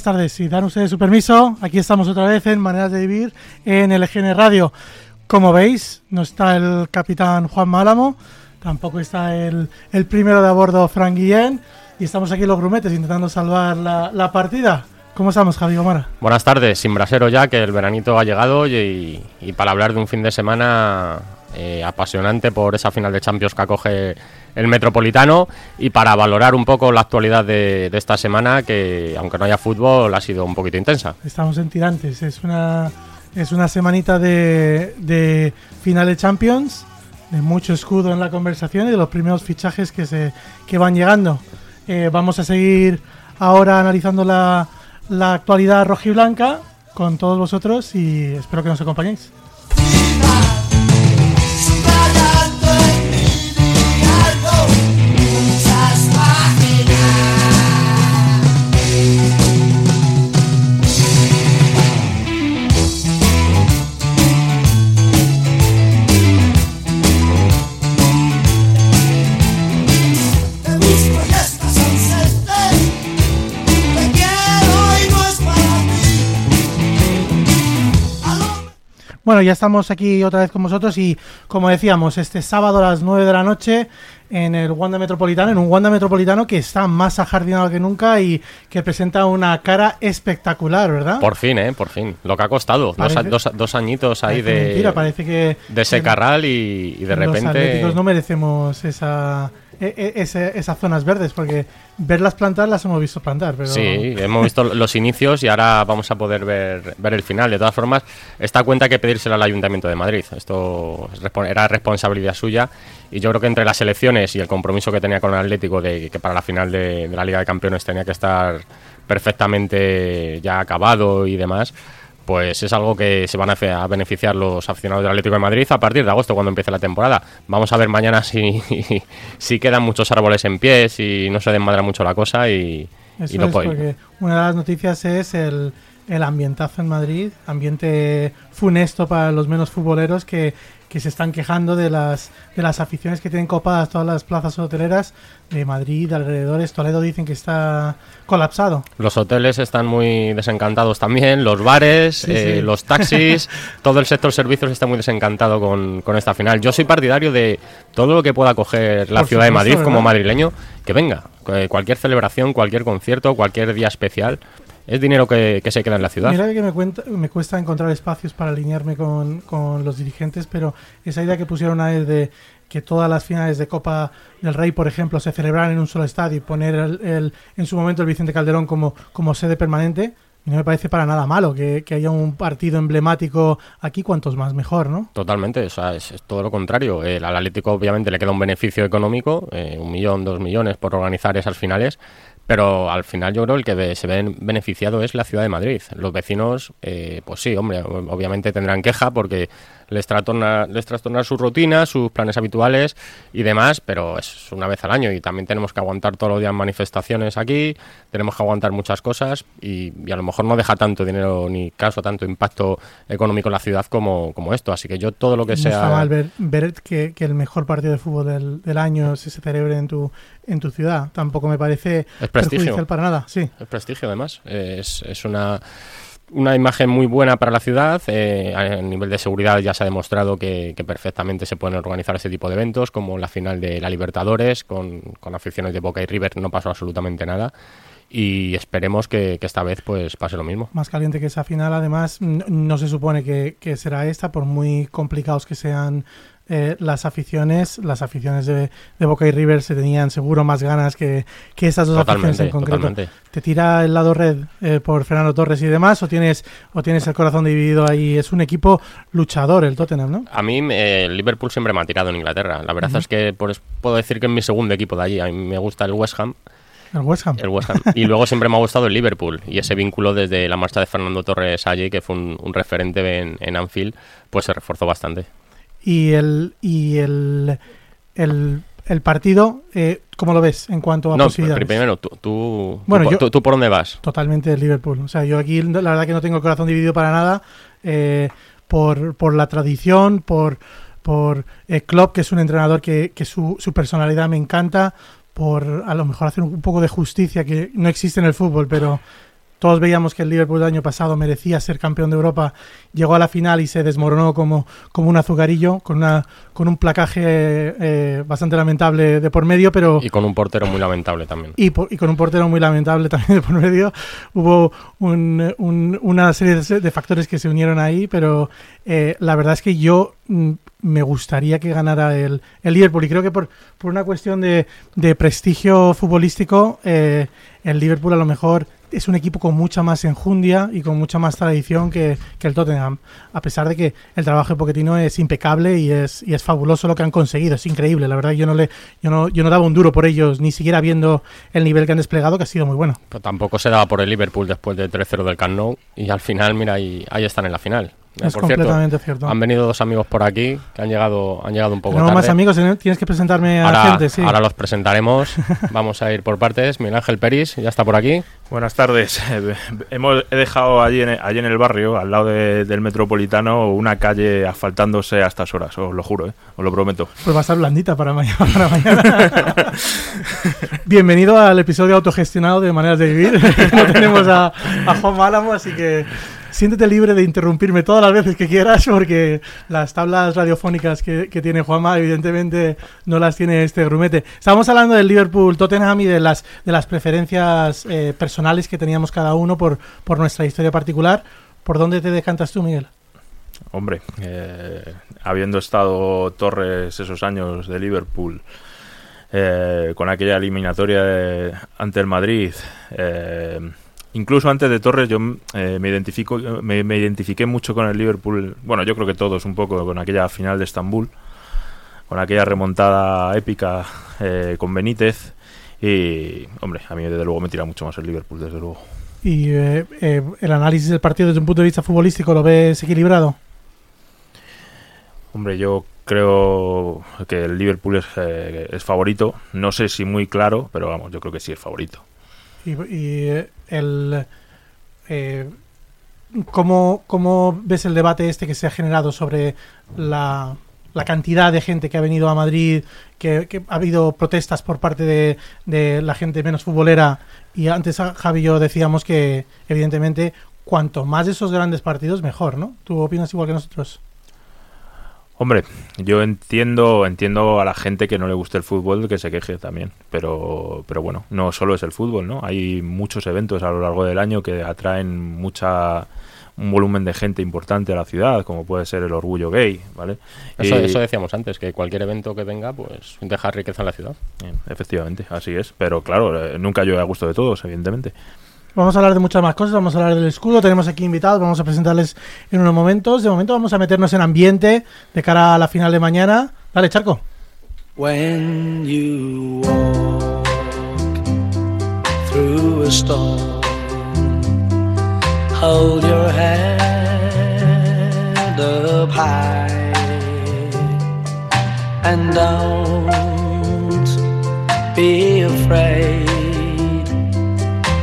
buenas tardes. Si dan ustedes su permiso, aquí estamos otra vez en Maneras de Vivir en LGN Radio. Como veis, no está el capitán Juan Málamo, tampoco está el, el primero de a bordo Frank Guillén, y estamos aquí los grumetes intentando salvar la, la partida. ¿Cómo estamos, Javi Omar? Buenas tardes, sin brasero ya, que el veranito ha llegado y, y para hablar de un fin de semana eh, apasionante por esa final de Champions que acoge el Metropolitano y para valorar un poco la actualidad de, esta semana que, aunque no haya fútbol, ha sido un poquito intensa. Estamos en tirantes, es una, es una semanita de, de final de Champions, de mucho escudo en la conversación y de los primeros fichajes que, se, que van llegando. Eh, vamos a seguir ahora analizando la, la actualidad rojiblanca con todos vosotros y espero que nos acompañéis. Bueno, ya estamos aquí otra vez con vosotros y como decíamos, este sábado a las 9 de la noche en el Wanda Metropolitano, en un Wanda Metropolitano que está más ajardinado que nunca y que presenta una cara espectacular, ¿verdad? Por fin, ¿eh? Por fin. Lo que ha costado. Dos, dos, dos, añitos ahí de, mentira, parece que, de ese carral y, y de repente... Los no merecemos esa ese, esas zonas verdes, porque verlas plantar las hemos visto plantar. Pero... Sí, hemos visto los inicios y ahora vamos a poder ver, ver el final. De todas formas, esta cuenta hay que pedírsela al Ayuntamiento de Madrid. Esto era responsabilidad suya y yo creo que entre las elecciones y el compromiso que tenía con el Atlético de que para la final de, de la Liga de Campeones tenía que estar perfectamente ya acabado y demás pues es algo que se van a beneficiar los aficionados del Atlético de Madrid a partir de agosto, cuando empiece la temporada. Vamos a ver mañana si, si quedan muchos árboles en pie, si no se desmadra mucho la cosa y, Eso y lo es, porque una de las noticias es el, el ambientazo en Madrid, ambiente funesto para los menos futboleros que, que se están quejando de las, de las aficiones que tienen copadas todas las plazas hoteleras de Madrid, de alrededores. Toledo dicen que está colapsado. Los hoteles están muy desencantados también, los bares, sí, eh, sí. los taxis, todo el sector servicios está muy desencantado con, con, esta final. Yo soy partidario de todo lo que pueda coger la Por ciudad supuesto, de Madrid ¿verdad? como madrileño, que venga. Cualquier celebración, cualquier concierto, cualquier día especial es dinero que, que, se queda en la ciudad. Mira que me, cuenta, me cuesta encontrar espacios para alinearme con, con, los dirigentes, pero esa idea que pusieron a él de que todas las finales de Copa del Rey, por ejemplo, se celebraran en un solo estadio y poner el, el, en su momento el Vicente Calderón como, como sede permanente, no me parece para nada malo que, que, haya un partido emblemático aquí, cuantos más mejor, ¿no? Totalmente, o sea, es, es todo lo contrario. El, al Atlético obviamente le queda un beneficio económico, eh, un millón, dos millones por organizar esas finales, pero al final yo creo el que se ve beneficiado es la ciudad de Madrid. Los vecinos, eh, pues sí, hombre, obviamente tendrán queja porque les trastorna, les trastorna su rutina, sus planes habituales y demás, pero es una vez al año y también tenemos que aguantar todos los días manifestaciones aquí, tenemos que aguantar muchas cosas y, y a lo mejor no deja tanto dinero ni caso, tanto impacto económico en la ciudad como, como esto. Así que yo todo lo que no sea... Está mal ver, ver que, que, el mejor partido de fútbol del, del año se, celebre en tu, en tu ciudad. Tampoco me parece es prestigio para nada. Sí. Es prestigio además. Es, es una una imagen muy buena para la ciudad. Eh, a nivel de seguridad ya se ha demostrado que, que, perfectamente se pueden organizar este tipo de eventos, como la final de la Libertadores, con, con aficiones de Boca y River no pasó absolutamente nada. Y esperemos que, que, esta vez pues pase lo mismo. Más caliente que esa final, además, no se supone que, que será esta, por muy complicados que sean eh, las aficiones, las aficiones de, de, Boca y River se tenían seguro más ganas que, que esas dos totalmente, aficiones en concreto. Totalmente. ¿Te tira el lado red eh, por Fernando Torres y demás o tienes o tienes el corazón dividido ahí? Es un equipo luchador el Tottenham, ¿no? A mí eh, el Liverpool siempre me ha tirado en Inglaterra. La verdad uh -huh. es que pues, puedo decir que es mi segundo equipo de allí. A mí me gusta el West Ham. El West Ham. El West Ham. y luego siempre me ha gustado el Liverpool. Y ese vínculo desde la marcha de Fernando Torres allí, que fue un, un referente en, en Anfield, pues se reforzó bastante y el y el, el, el partido eh, ¿cómo lo ves en cuanto a no, posibilidades? primero tú, tú, bueno, tú, yo, tú, tú, por dónde vas totalmente el Liverpool o sea yo aquí la verdad que no tengo el corazón dividido para nada eh, por, por la tradición por por eh, Klopp que es un entrenador que, que su, su personalidad me encanta por a lo mejor hacer un poco de justicia que no existe en el fútbol pero todos veíamos que el Liverpool del año pasado merecía ser campeón de Europa, llegó a la final y se desmoronó como, como un azucarillo, con, una, con un placaje eh, bastante lamentable de por medio, pero... Y con un portero muy lamentable también. Y, con un portero muy lamentable también de por medio. Hubo una serie de, factores que se unieron ahí, pero eh, la verdad es que yo mm, me gustaría que ganara el, el Liverpool y creo que por, por una cuestión de, de prestigio futbolístico, eh, el Liverpool a lo mejor es un equipo con mucha más enjundia y con mucha más tradición que, el Tottenham, a pesar de que el trabajo de Pochettino es impecable y es, y es fabuloso lo que han conseguido, es increíble, la verdad yo no le yo no, yo no daba un duro por ellos, ni siquiera viendo el nivel que han desplegado, que ha sido muy bueno. Pero tampoco se daba por el Liverpool después del 3-0 del Camp y al final, mira, ahí, ahí están en la final. Es completamente cierto, Han venido dos amigos por aquí que han llegado, han llegado un poco no, más amigos, tienes que presentarme a la gente, sí. Ahora los presentaremos. Vamos a ir por partes. Miguel Ángel Peris, ya está por aquí. Buenas tardes. Hemos, he dejado allí en, allí en el barrio, al lado del Metropolitano, una calle asfaltándose a estas horas, os lo juro, ¿eh? os lo prometo. Pues va a ser blandita para mañana. Para mañana. Bienvenido al episodio autogestionado de Maneras de Vivir. no tenemos a, a Juan Málamo, así que siéntete libre de interrumpirme todas las veces que quieras, porque las tablas radiofónicas que, tiene Juanma, evidentemente, no las tiene este grumete. Estábamos hablando del Liverpool-Tottenham y de las, de las preferencias eh, personales que teníamos cada uno por, por nuestra historia particular. ¿Por dónde te decantas tú, Miguel? Hombre, eh, habiendo estado Torres esos años de Liverpool, eh, con aquella eliminatoria ante el Madrid, incluso antes de Torres yo eh, me identifico me, identifiqué mucho con el Liverpool bueno yo creo que todos un poco con aquella final de Estambul con aquella remontada épica eh, con Benítez. Y hombre a mí desde luego me tira mucho más el Liverpool desde luego. Y eh, el análisis del partido desde un punto de vista futbolístico lo ves equilibrado hombre yo creo que el Liverpool es, es favorito. No sé si muy claro pero vamos yo creo que sí es favorito. Y, el eh, ¿cómo, ves el debate este que se ha generado sobre la, la cantidad de gente que ha venido a Madrid, que, ha habido protestas por parte de, de, la gente menos futbolera y antes Javi y yo decíamos que evidentemente cuanto más de esos grandes partidos mejor, ¿no? ¿Tú opinas igual que nosotros? Hombre, yo entiendo, entiendo a la gente que no le guste el fútbol que se queje también, pero, pero bueno, no solo es el fútbol, ¿no? Hay muchos eventos a lo largo del año que atraen mucha un volumen de gente importante a la ciudad, como puede ser el orgullo gay, ¿vale? Eso, eso decíamos antes, que cualquier evento que venga, pues deja riqueza en la ciudad. Efectivamente, así es, pero claro, eh, nunca yo a gusto de todos, evidentemente. Vamos a hablar de muchas más cosas, vamos a hablar del escudo, tenemos aquí invitados, vamos a presentarles en unos momentos. De momento vamos a meternos en ambiente de cara a la final de mañana. Dale, Charco. When you walk through a storm, hold your head up high and don't be afraid.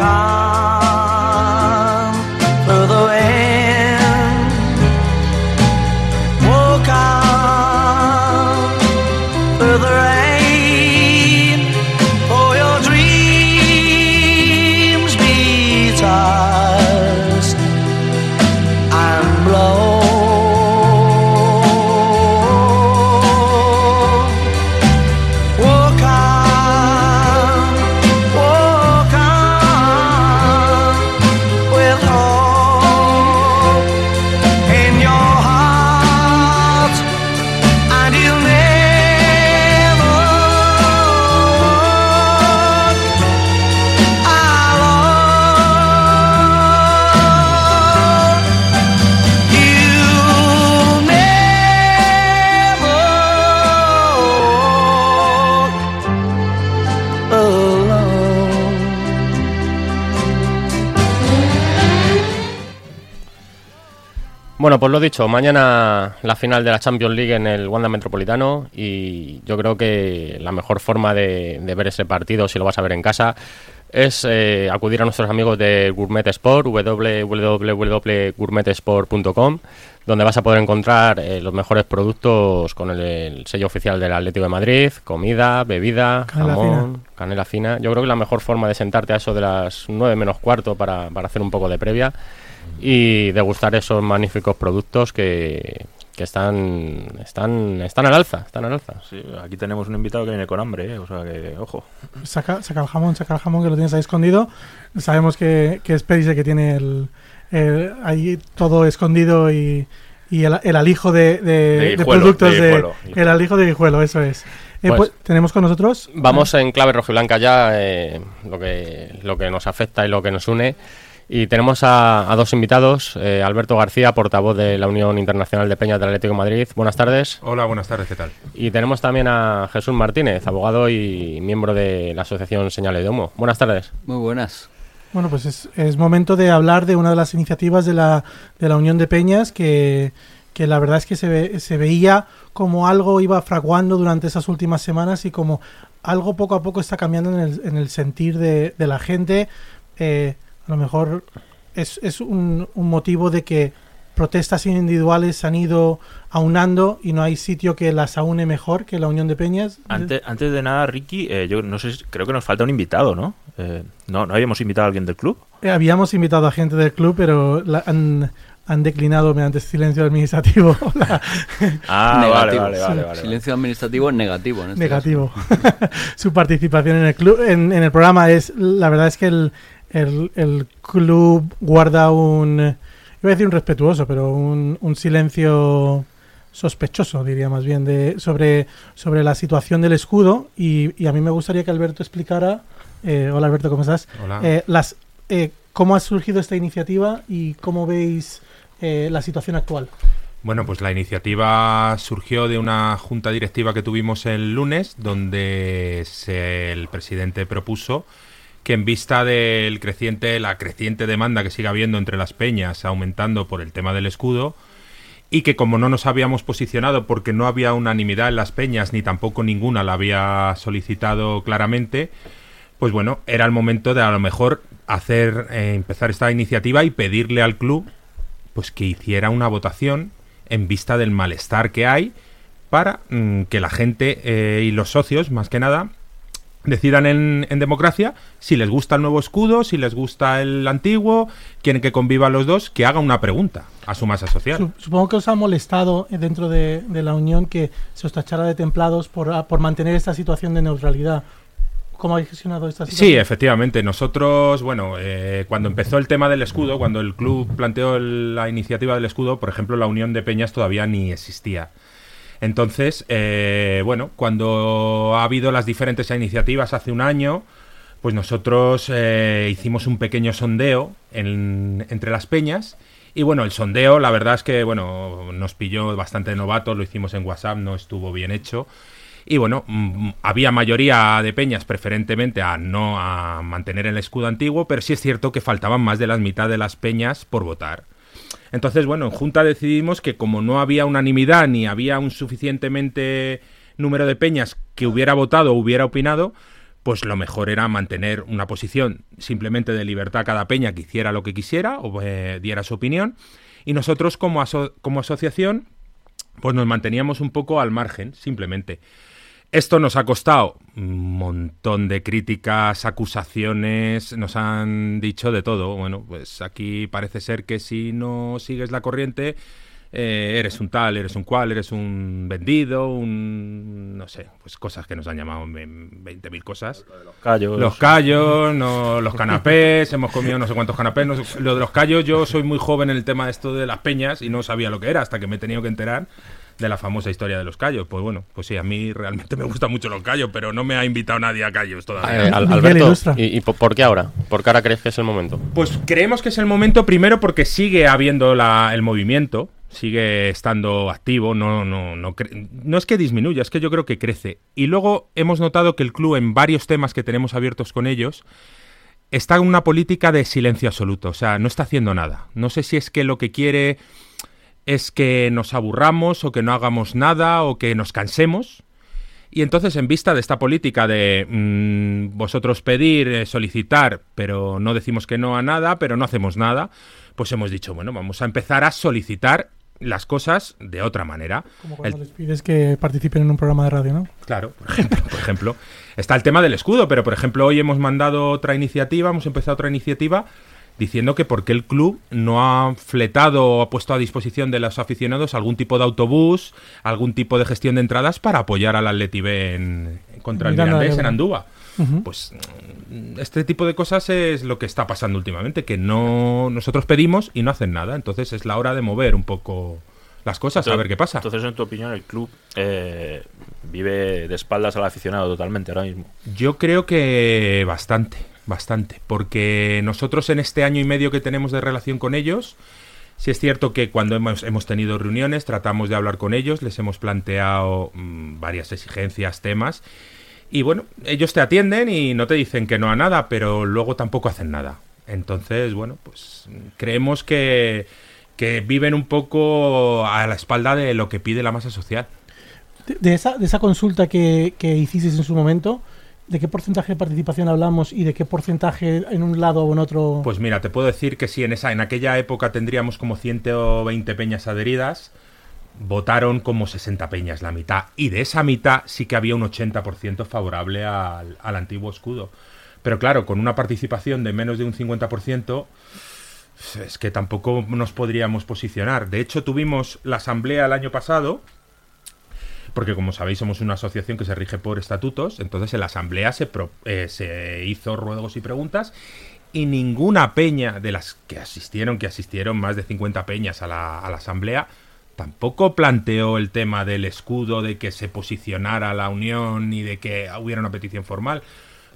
Walk Bueno, pues lo dicho, mañana la final de la Champions League en el Wanda Metropolitano y yo creo que la mejor forma de, ver ese partido, si lo vas a ver en casa, es eh, acudir a nuestros amigos de Gourmet Sport, www.gourmetesport.com, donde vas a poder encontrar eh, los mejores productos con el, sello oficial del Atlético de Madrid, comida, bebida, jamón, canela fina. Yo creo que la mejor forma de sentarte a eso de las 9 menos cuarto para, para hacer un poco de previa y degustar esos magníficos productos que, que están, están, están al alza, están al alza. Sí, aquí tenemos un invitado que viene con hambre, ¿eh? o sea que, ojo. Saca, saca el jamón, saca el jamón que lo tienes ahí escondido. Sabemos que, que es Perice que tiene el, ahí todo escondido y, y el, el, alijo de, de, productos de, el alijo de guijuelo, eso es. Eh, pues, pues, tenemos con nosotros. Vamos en clave rojiblanca ya, eh, lo que lo que nos afecta y lo que nos une. Y tenemos a, dos invitados, eh, Alberto García, portavoz de la Unión Internacional de Peñas del Atlético de Madrid. Buenas tardes. Hola, buenas tardes, ¿qué tal? Y tenemos también a Jesús Martínez, abogado y miembro de la Asociación Señales de Humo. Buenas tardes. Muy buenas. Bueno, pues es, momento de hablar de una de las iniciativas de la, de la Unión de Peñas que, que la verdad es que se, se veía como algo iba fraguando durante esas últimas semanas y como algo poco a poco está cambiando en el, en el sentir de, de la gente. Eh, a lo mejor es, es un, motivo de que protestas individuales se han ido aunando y no hay sitio que las aúne mejor que la Unión de Peñas. Antes, antes de nada, Ricky, eh, yo no sé, creo que nos falta un invitado, ¿no? Eh, ¿no, ¿No habíamos invitado a alguien del club? Eh, habíamos invitado a gente del club, pero han, han declinado mediante silencio administrativo. ah, vale, vale, vale, Silencio administrativo negativo. En este negativo. Su participación en el club, en, en, el programa es, la verdad es que el, el, el club guarda un, iba a decir un respetuoso, pero un, un silencio sospechoso, diría más bien, de, sobre, sobre la situación del escudo. Y, y a mí me gustaría que Alberto explicara, eh, hola Alberto, ¿cómo estás? Eh, las, eh, ¿Cómo ha surgido esta iniciativa y cómo veis la situación actual? Bueno, pues la iniciativa surgió de una junta directiva que tuvimos el lunes, donde el presidente propuso que en vista del creciente, la creciente demanda que sigue habiendo entre las peñas, aumentando por el tema del escudo, y que como no nos habíamos posicionado porque no había unanimidad en las peñas, ni tampoco ninguna la había solicitado claramente, pues bueno, era el momento de a lo mejor hacer, eh, empezar esta iniciativa y pedirle al club pues que hiciera una votación en vista del malestar que hay para mm, que la gente eh, y los socios, más que nada, decidan en, democracia si les gusta el nuevo escudo, si les gusta el antiguo, quieren que convivan los dos, que haga una pregunta a su masa social. Supongo que os ha molestado eh, dentro de, la Unión que se os tachara de templados por, ah, por mantener esta situación de neutralidad. ¿Cómo habéis gestionado esta situación? Sí, efectivamente. Nosotros, bueno, eh, cuando empezó el tema del escudo, cuando el club planteó la iniciativa del escudo, por ejemplo, la Unión de Peñas todavía ni existía. Entonces, eh, bueno, cuando ha habido las diferentes iniciativas hace un año, pues nosotros eh, hicimos un pequeño sondeo entre las peñas. Y bueno, el sondeo, la verdad es que, bueno, nos pilló bastante novato, lo hicimos en WhatsApp, no estuvo bien hecho. Y bueno, mm, había mayoría de peñas preferentemente a no a mantener el escudo antiguo, pero sí es cierto que faltaban más de la mitad de las peñas por votar. Entonces, bueno, en Junta decidimos que como no había unanimidad ni había un suficientemente número de peñas que hubiera votado o hubiera opinado, pues lo mejor era mantener una posición simplemente de libertad a cada peña que hiciera lo que quisiera o eh, diera su opinión. Y nosotros como, como asociación, pues nos manteníamos un poco al margen, simplemente. Esto nos ha costado un montón de críticas, acusaciones, nos han dicho de todo. Bueno, pues aquí parece ser que si no sigues la corriente, eh, eres un tal, eres un cual, eres un vendido, un... no sé, pues cosas que nos han llamado 20.000 cosas. Los callos. Los callos, no, los canapés, hemos comido no sé cuántos canapés. lo de los callos, yo soy muy joven en el tema de esto de las peñas y no sabía lo que era hasta que me he tenido que enterar de la famosa historia de los callos. Pues bueno, pues sí, a mí realmente me gustan mucho los callos, pero no me ha invitado nadie a callos todavía. Eh, Alberto, ¿y, por qué ahora? ¿Por qué ahora crees que es el momento? Pues creemos que es el momento primero porque sigue habiendo la, el movimiento, sigue estando activo, no, no, no, no es que disminuya, es que yo creo que crece. Y luego hemos notado que el club en varios temas que tenemos abiertos con ellos está en una política de silencio absoluto, o sea, no está haciendo nada. No sé si es que lo que quiere es que nos aburramos o que no hagamos nada o que nos cansemos. Y entonces, en vista de esta política de mm, vosotros pedir, eh, solicitar, pero no decimos que no a nada, pero no hacemos nada, pues hemos dicho, bueno, vamos a empezar a solicitar las cosas de otra manera. Como cuando les pides que participen en un programa de radio, ¿no? Claro, por ejemplo, por ejemplo. Está el tema del escudo, pero por ejemplo hoy hemos mandado otra iniciativa, hemos empezado otra iniciativa diciendo que porque el club no ha fletado o ha puesto a disposición de los aficionados algún tipo de autobús, algún tipo de gestión de entradas para apoyar al Atleti B en, contra el Mirandés en Andúa. Pues mm, este tipo de cosas es lo que está pasando últimamente, que no nosotros pedimos y no hacen nada. Entonces es la hora de mover un poco las cosas, a ver qué pasa. Entonces, en tu opinión, el club eh, vive de espaldas al aficionado totalmente ahora mismo. Yo creo que bastante bastante, porque nosotros en este año y medio que tenemos de relación con ellos, sí es cierto que cuando hemos, hemos tenido reuniones tratamos de hablar con ellos, les hemos planteado mm, varias exigencias, temas, y bueno, ellos te atienden y no te dicen que no a nada, pero luego tampoco hacen nada. Entonces, bueno, pues creemos que, que viven un poco a la espalda de lo que pide la masa social. De, esa, de esa consulta que, que hicisteis en su momento, ¿De qué porcentaje de participación hablamos y de qué porcentaje en un lado o en otro? Pues mira, te puedo decir que si en esa en aquella época tendríamos como 120 peñas adheridas, votaron como 60 peñas, la mitad. Y de esa mitad sí que había un 80% favorable al, al, antiguo escudo. Pero claro, con una participación de menos de un 50%, es que tampoco nos podríamos posicionar. De hecho, tuvimos la asamblea el año pasado porque como sabéis somos una asociación que se rige por estatutos, entonces en la asamblea se, eh, se hizo ruegos y preguntas y ninguna peña de las que asistieron, que asistieron más de 50 peñas a la, asamblea, tampoco planteó el tema del escudo, de que se posicionara la unión y de que hubiera una petición formal.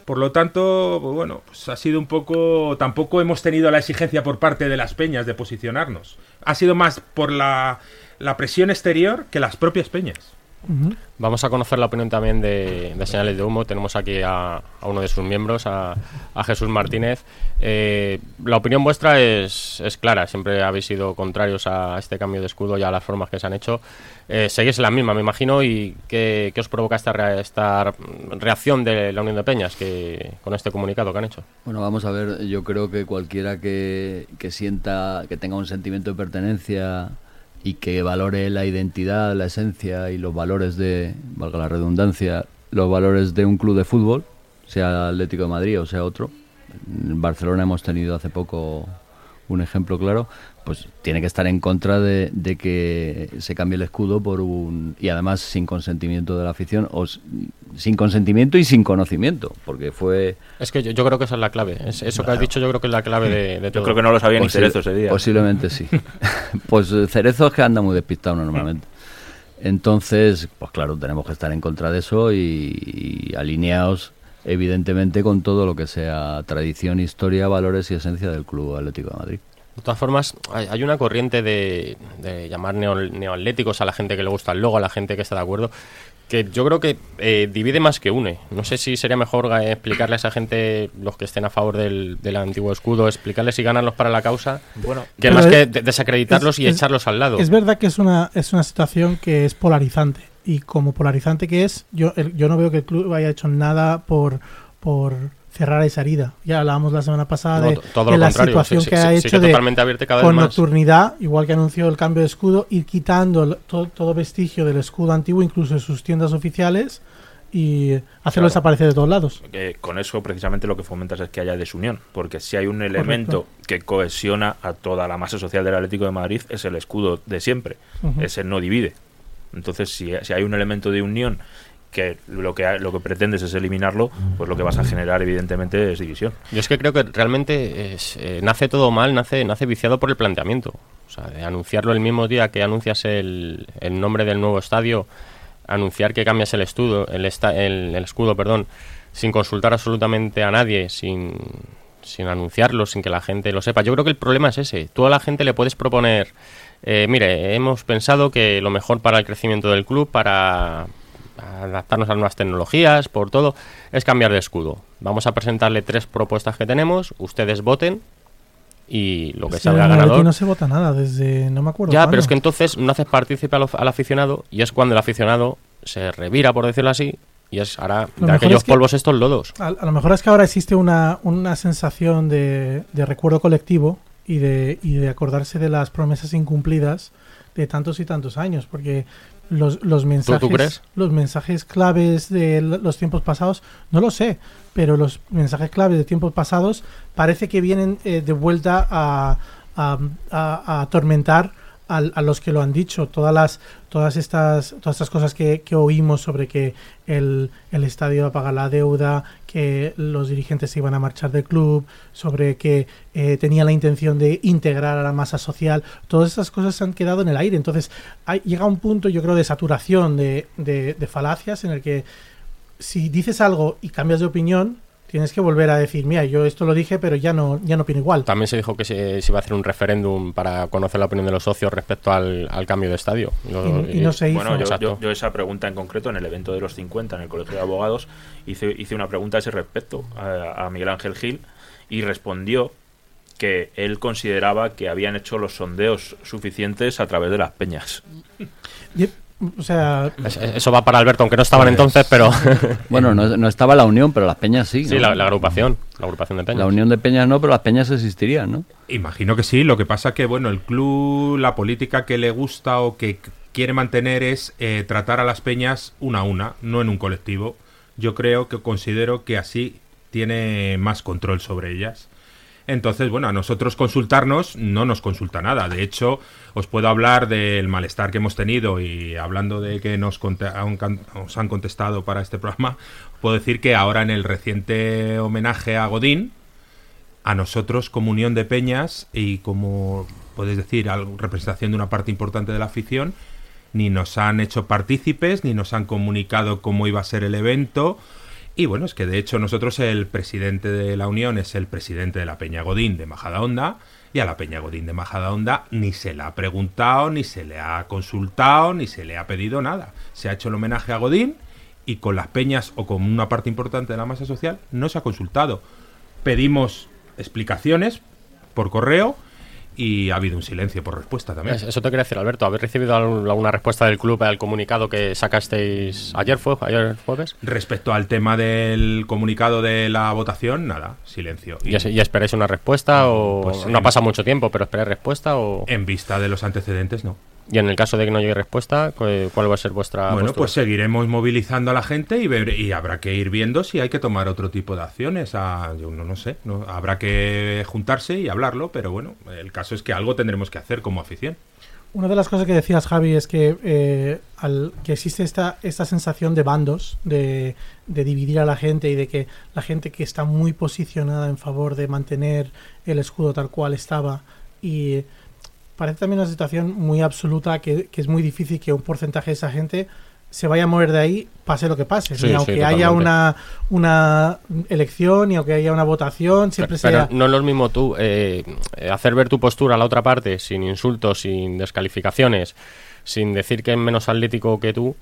Por lo tanto, bueno, pues ha sido un poco. Tampoco hemos tenido la exigencia por parte de las peñas de posicionarnos. Ha sido más por la presión exterior que las propias peñas. Vamos a conocer la opinión también de, Señales de Humo. Tenemos aquí a, uno de sus miembros, a, Jesús Martínez. Eh, la opinión vuestra es, clara. Siempre habéis sido contrarios a este cambio de escudo y a las formas que se han hecho. Eh, seguís la misma, me imagino. ¿Y qué, os provoca esta, esta reacción de la Unión de Peñas que, con este comunicado que han hecho? Bueno, vamos a ver. Yo creo que cualquiera que, que sienta, que tenga un sentimiento de pertenencia y que valore la identidad, la esencia y los valores de, valga la redundancia, los valores de un club de fútbol, sea Atlético de Madrid o sea otro. En Barcelona hemos tenido hace poco un ejemplo claro, pues tiene que estar en contra de, que se cambie el escudo por un y además sin consentimiento de la afición o sin consentimiento y sin conocimiento porque fue es que yo, creo que esa es la clave. Eso que has dicho yo creo que es la clave de, todo yo creo que no lo sabía ni Cerezo ese día. posiblemente sí. Pues eh, Cerezo es que anda muy despistado normalmente. Entonces pues claro tenemos que estar en contra de eso y, y alineados evidentemente con todo lo que sea tradición historia valores y esencia del club Atlético de Madrid de todas formas, hay, una corriente de, llamar neoatléticos a la gente que le gusta el logo, a la gente que está de acuerdo, que yo creo que eh, divide más que une. No sé si sería mejor eh, explicarle a esa gente, los que estén a favor del, antiguo escudo, explicarles y ganarlos para la causa, bueno, que más que desacreditarlos y echarlos al lado. Es verdad que es una, es una situación que es polarizante. Y como polarizante que es, yo, yo no veo que el club haya hecho nada por, por cerrar esa herida. Ya hablábamos la semana pasada de, la situación que ha hecho de con nocturnidad, igual que anunció el cambio de escudo, ir quitando todo, vestigio del escudo antiguo, incluso de sus tiendas oficiales, y hacerlo desaparecer de todos lados. con eso precisamente lo que fomentas es que haya desunión, porque si hay un elemento que cohesiona a toda la masa social del Atlético de Madrid es el escudo de siempre, ese no divide. Entonces, si, si hay un elemento de unión que lo que lo que pretendes es eliminarlo, pues lo que vas a generar evidentemente es división. Yo es que creo que realmente eh, nace todo mal, nace nace viciado por el planteamiento. O sea, de anunciarlo el mismo día que anuncias el, el nombre del nuevo estadio, anunciar que cambias el escudo, el, el, escudo, perdón, sin consultar absolutamente a nadie, sin, sin anunciarlo, sin que la gente lo sepa. Yo creo que el problema es ese. Tú a la gente le puedes proponer, eh, mire, hemos pensado que lo mejor para el crecimiento del club, para adaptarnos a nuevas tecnologías, por todo, es cambiar de escudo. Vamos a presentarle tres propuestas que tenemos, ustedes voten y lo que salga ganador. no se vota nada desde. No me acuerdo. Ya, cuándo. pero es que entonces no haces partícipe al, al aficionado y es cuando el aficionado se revira, por decirlo así, y es ahora Lo de aquellos es que- polvos estos lodos. A, a lo mejor es que ahora existe una, una sensación de, de recuerdo colectivo y de, y de acordarse de las promesas incumplidas de tantos y tantos años, porque los, los mensajes crees? los mensajes claves de los tiempos pasados, no lo sé, pero los mensajes claves de tiempos pasados parece que vienen eh, de vuelta a, a- a- a atormentar al- a los que lo han dicho. Todas las todas estas todas estas cosas que, que oímos sobre que el, el estadio va a pagar la deuda, que los dirigentes se iban a marchar del club, sobre que eh, tenía la intención de integrar a la masa social, todas estas cosas se han quedado en el aire. Entonces hay, llega un punto, yo creo, de saturación de, de- de falacias en el que si dices algo y cambias de opinión, tienes que volver a decir, mira, yo esto lo dije, pero ya no, ya no opino igual. También se dijo que se, se iba a hacer un referéndum para conocer la opinión de los socios respecto al, al cambio de estadio. Y, y no se hizo. Bueno, yo, Exacto. yo- yo esa pregunta en concreto, en el evento de los 50, en el Colegio de Abogados, hice, hice una pregunta a ese respecto a, a Miguel Ángel Gil y respondió que él consideraba que habían hecho los sondeos suficientes a través de las peñas. O sea, Es- Eso va para Alberto, aunque no estaban Pues- entonces, pero Bueno, no, no estaba la unión, pero las peñas sí. sí, la, la agrupación, la agrupación de Peña. La unión de peñas no, pero las peñas existirían, ¿no? Imagino que sí, lo que pasa que, bueno, el club, la política que le gusta o que quiere mantener es eh, tratar a las peñas una a una, no en un colectivo. Yo creo que considero que así tiene más control sobre ellas. Entonces, bueno, a nosotros consultarnos no nos consulta nada. De hecho, os puedo hablar del malestar que hemos tenido y hablando de que nos, han contestado para este programa, puedo decir que ahora en el reciente homenaje a Godín, a nosotros como Unión de Peñas y como, puedes decir, representación de una parte importante de la afición, ni nos han hecho partícipes, ni nos han comunicado cómo iba a ser el evento. Y bueno, es que de hecho nosotros el presidente de la Unión es el presidente de la Peña Godín de Majadahonda y a la Peña Godín de Majadahonda ni se le ha preguntado, ni se le ha consultado, ni se le ha pedido nada. Se ha hecho el homenaje a Godín y con las peñas o con una parte importante de la masa social no se ha consultado. Pedimos explicaciones por correo y ha habido un silencio por respuesta también. Es- Eso te quería decir, Alberto. ¿Habéis recibido alguna respuesta del club al comunicado que sacasteis ayer, fue, ayer jueves? Respecto al tema del comunicado de la votación, nada, silencio. ¿Y, y esperáis una respuesta o Pues, no en- pasa mucho tiempo, pero esperáis respuesta o En vista de los antecedentes, no. Y en el caso de que no llegue respuesta, cu- ¿cuál va a ser vuestra bueno, postura? pues seguiremos movilizando a la gente y, ver- y habrá que ir viendo si hay que tomar otro tipo de acciones. A, yo no, no sé, no, habrá que juntarse y hablarlo, pero bueno, el caso es que algo tendremos que hacer como afición. Una de las cosas que decías, Javi, es que, eh, al, que existe esta, esta sensación de bandos, de, de dividir a la gente y de que la gente que está muy posicionada en favor de mantener el escudo tal cual estaba y parece también una situación muy absoluta que, que es muy difícil que un porcentaje de esa gente se vaya a mover de ahí pase lo que pase. Sí, ni sí, aunque haya una, una elección, ni aunque haya una votación, siempre pero sea... no es lo mismo tú eh, hacer ver tu postura a la otra parte sin insultos, sin descalificaciones, sin decir que es menos atlético que tú,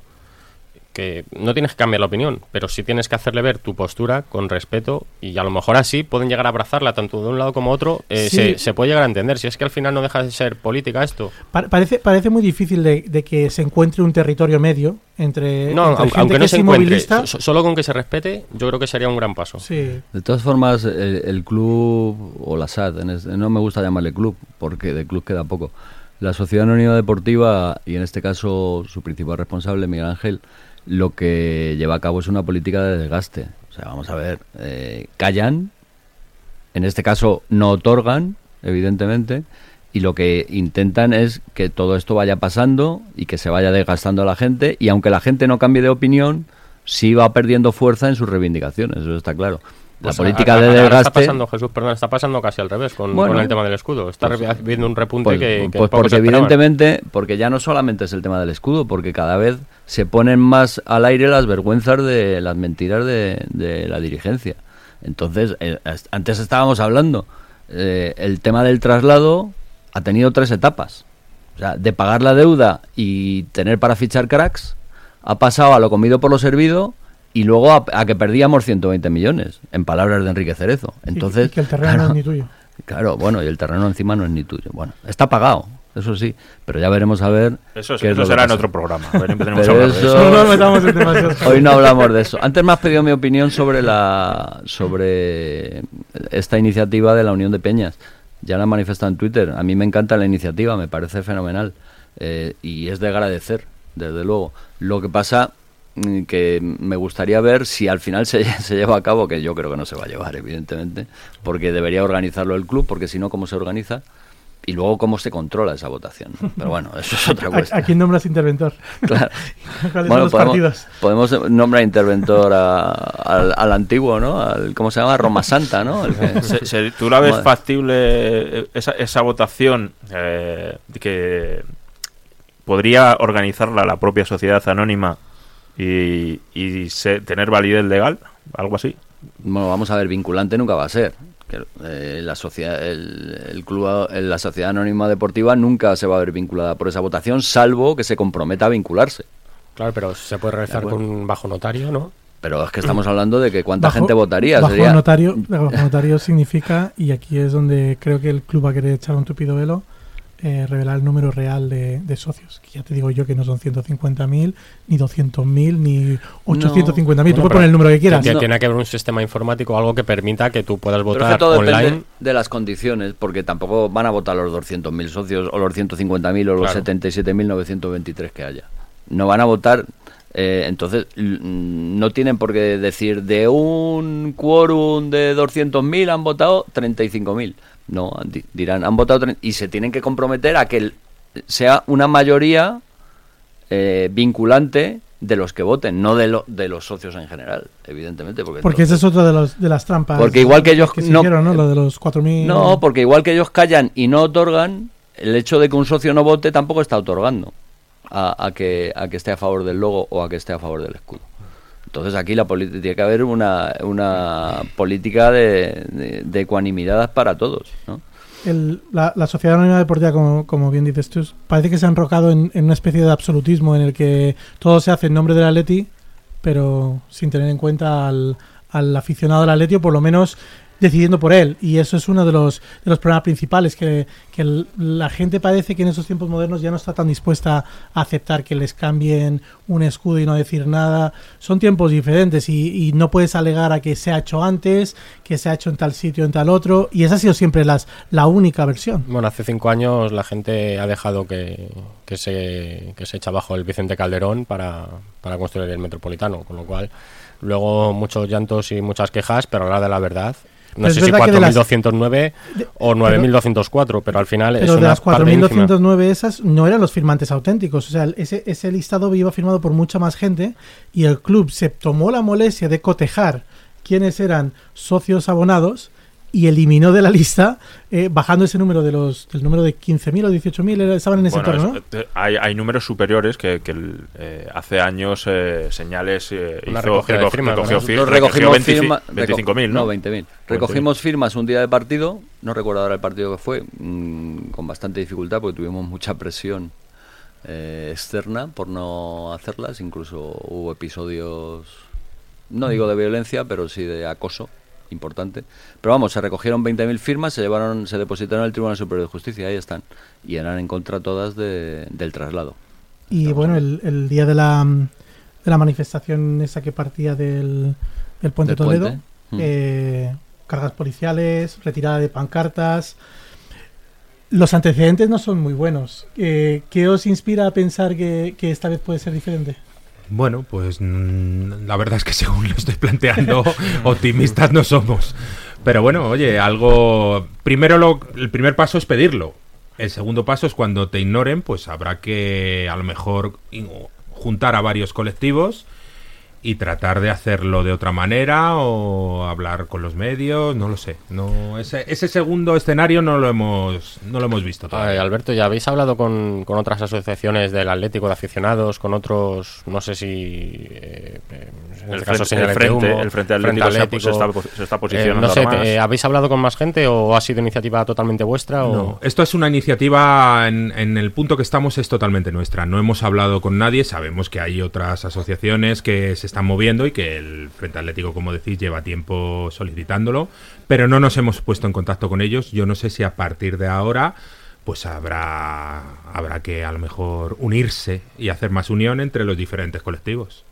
que no tienes que cambiar la opinión, pero sí tienes que hacerle ver tu postura con respeto y a lo mejor así pueden llegar a abrazarla tanto de un lado como otro, eh, Sí. se, se puede llegar a entender. Si es que al final no deja de ser política esto. Pa- parece, parece muy difícil de, de que se encuentre un territorio medio entre, No, entre aunque, gente aunque que no es se encuentre, inmovilista. so- solo con que se respete, yo creo que sería un gran paso. Sí, De todas formas, el, el club, o la SAD, este- no me gusta llamarle club, porque de club queda poco. La Sociedad Anónima Deportiva, y en este caso su principal responsable, Miguel Ángel, lo que lleva a cabo es una política de desgaste. O sea, vamos a ver, eh, callan, en este caso no otorgan, evidentemente, y lo que intentan es que todo esto vaya pasando y que se vaya desgastando a la gente, y aunque la gente no cambie de opinión, sí va perdiendo fuerza en sus reivindicaciones, eso está claro. La Pues política a- a- de ahora Está desgaste... pasando, Jesús, perdón, está pasando casi al revés con, Bueno, con el tema del escudo. Está pues- viendo un repunte Pues, que, que pues porque evidentemente, porque ya no solamente es el tema del escudo, porque cada vez se ponen más al aire las vergüenzas de las mentiras de, de la dirigencia. Entonces, eh, antes estábamos hablando, eh, el tema del traslado ha tenido tres etapas. O sea, de pagar la deuda y tener para fichar cracks, ha pasado a lo comido por lo servido y luego a, a que perdíamos 120 millones, en palabras de Enrique Cerezo. y- Entonces, y que el terreno no claro, es ni tuyo. Claro, bueno, y el terreno encima no es ni tuyo. Bueno, está pagado, eso sí, pero ya veremos a ver. Eso, qué es eso lo que será en otro programa. A ver, Pero a eso-. No Hoy no hablamos de eso. Antes me has pedido mi opinión sobre la sobre esta iniciativa de la Unión de Peñas. Ya la he manifestado en Twitter. A mí me encanta la iniciativa, me parece fenomenal. Eh, y es de agradecer, desde luego. Lo que pasa que me gustaría ver si al final se, se lleva a cabo, que yo creo que no se va a llevar, evidentemente, porque debería organizarlo el club, porque si no, ¿cómo se organiza? Y luego, ¿cómo se controla esa votación? ¿no? Pero bueno, eso es otra ¿A, cuestión. a quién nombras interventor? Claro. ¿Cuáles son Bueno, los podemos, partidos? podemos nombrar interventor a- al, al antiguo, ¿no? Al, ¿Cómo se llama? Roma Santa, ¿no? El que- Se- se- ¿Tú la ves Madre. factible eh, esa, esa votación eh, que podría organizarla la propia sociedad anónima y, y se- tener validez legal? ¿Algo así? Bueno, vamos a ver, vinculante nunca va a ser. Que, eh, la sociedad, el, el club, la sociedad anónima deportiva nunca se va a ver vinculada por esa votación, salvo que se comprometa a vincularse. Claro, pero se puede realizar con un bajo notario, ¿no? Pero es que estamos hablando de que cuánta Bajo- gente votaría. Bajo Sería, notario, bajo notario significa, y aquí es donde creo que el club va a querer echar un tupido velo, eh, revelar el número real de, de socios. Que ya te digo yo que no son 150.000, ni 200.000, ni 850.000. Tú Bueno, puedes pero poner el número que quieras. Tiene, No. tiene que haber un sistema informático, algo que permita que tú puedas Pero es votar que todo online. depende de las condiciones, porque tampoco van a votar los 200.000 socios o los 150.000 o los Claro. 77.923 que haya. No van a votar, eh, entonces mm, no tienen por qué decir de un quórum de 200.000 han votado 35.000. No, di- dirán, han votado y se tienen que comprometer a que sea una mayoría eh, vinculante de los que voten, no de, lo- de los socios en general, evidentemente. Porque, Porque esa es otra de, los- de las trampas. Porque igual que ellos no- ¿no? Lo de los 4.000. No, porque igual que ellos callan y no otorgan, el hecho de que un socio no vote tampoco está otorgando a, a que, a que esté a favor del logo o a que esté a favor del escudo. Entonces aquí la tiene que haber una, una política de, de- de ecuanimidad para todos. ¿no? el- la, la sociedad anónima deportiva, como, como bien dices tú, parece que se ha enrocado en, en una especie de absolutismo en el que todo se hace en nombre del Atleti, pero sin tener en cuenta al, al aficionado del Atleti, o por lo menos decidiendo por él. Y eso es uno de los, de los problemas principales, que, que la gente parece que en esos tiempos modernos ya no está tan dispuesta a aceptar que les cambien un escudo y no decir nada. Son tiempos diferentes y, y no puedes alegar a que se ha hecho antes, que se ha hecho en tal sitio, en tal otro. Y esa ha sido siempre las, la única versión. Bueno, hace cinco años la gente ha dejado que, que se, que se echa abajo el Vicente Calderón para, para construir el Metropolitano, con lo cual luego muchos llantos y muchas quejas, pero a la de la verdad, no Pero es sé si verdad que de las- 4.209 o 9.204, pero al final es Pero de una las parte ínfima. 4.209 esas no eran los firmantes auténticos. O sea, ese, ese listado iba firmado por mucha más gente y el club se tomó la molestia de cotejar quiénes eran socios abonados y eliminó de la lista, eh, bajando ese número de los del número de 15.000 o 18.000, era- estaban en ese Bueno, entorno, es- ¿no? eh, hay, hay números superiores que, que el, eh, hace años eh, señales eh, hizo- de recogió- firmas, recogió ¿no? fir- Nosotros recogió recogimos 25 firmas. 25.000, ¿no? No, 20.000. Recogimos firmas un día de partido, no recuerdo ahora el partido que fue, mm, con bastante dificultad porque tuvimos mucha presión eh, externa por no hacerlas. Incluso hubo episodios, no digo de violencia, pero sí de acoso importante. Pero vamos, se recogieron 20.000 firmas, se llevaron, se depositaron en el Tribunal Superior de Justicia, ahí están. Y eran en contra todas de- del traslado. Y bueno, el, el día de la, de la manifestación esa que partía del, del Puente Del Toledo, puente. Mm. eh, cargas policiales, retirada de pancartas. Los antecedentes no son muy buenos. Eh, ¿Qué os inspira a pensar que, que esta vez puede ser diferente? Bueno, pues mm, la verdad es que según lo estoy planteando, optimistas no somos. Pero bueno, oye, algo... Primero lo, el primer paso es pedirlo. El segundo paso es cuando te ignoren, pues habrá que a lo mejor juntar a varios colectivos y tratar de hacerlo de otra manera o hablar con los medios, no lo sé. No, ese, ese segundo escenario no lo hemos, no lo hemos visto Ay, todavía. Alberto, ¿ya habéis hablado con, con otras asociaciones del Atlético de aficionados, con otros, no sé si... eh, eh, en El este caso frente- el frente- Humo, el Frente Atlético se ha- se está po- se está Eh, posicionando no sé, más. eh, ¿habéis hablado con más gente o ha sido iniciativa totalmente vuestra? O... No, esto es una iniciativa en, en el punto que estamos es totalmente nuestra. No hemos hablado con nadie, sabemos que hay otras asociaciones que se están moviendo y que el Frente Atlético, como decís, lleva tiempo solicitándolo, pero no nos hemos puesto en contacto con ellos. Yo no sé si a partir de ahora pues habrá, habrá que a lo mejor unirse y hacer más unión entre los diferentes colectivos.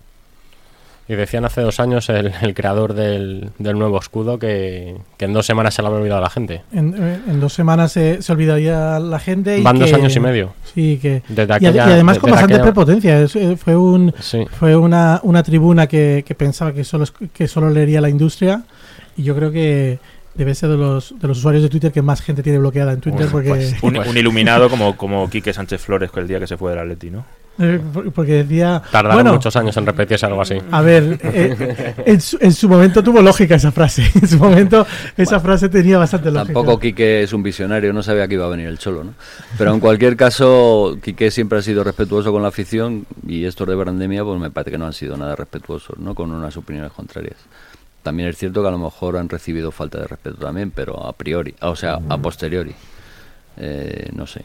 Y decían hace dos años el, creador del, nuevo escudo que, en dos semanas se lo había olvidado la gente. En, dos semanas se, se, olvidaría la gente. Y Van dos años y medio. Sí, que. y, además con bastante prepotencia. Eh, fue un fue una, una tribuna que, que, pensaba que solo, que solo leería la industria. Y yo creo que debe ser de los, de los usuarios de Twitter que más gente tiene bloqueada en Twitter. porque pues un, iluminado como, como Quique Sánchez Flores el día que se fue del Atleti, ¿no? Eh, porque decía. Tardaron muchos años en repetirse algo así. A ver, eh, en, su, momento tuvo lógica esa frase. En su momento esa frase tenía bastante lógica. Tampoco Quique es un visionario, no sabía que iba a venir el cholo, ¿no? Pero en cualquier caso, Quique siempre ha sido respetuoso con la afición y estos de Brandemia, pues me parece que no han sido nada respetuosos, ¿no? Con unas opiniones contrarias. También es cierto que a lo mejor han recibido falta de respeto también, pero a priori, o sea, a posteriori. Eh, no sé.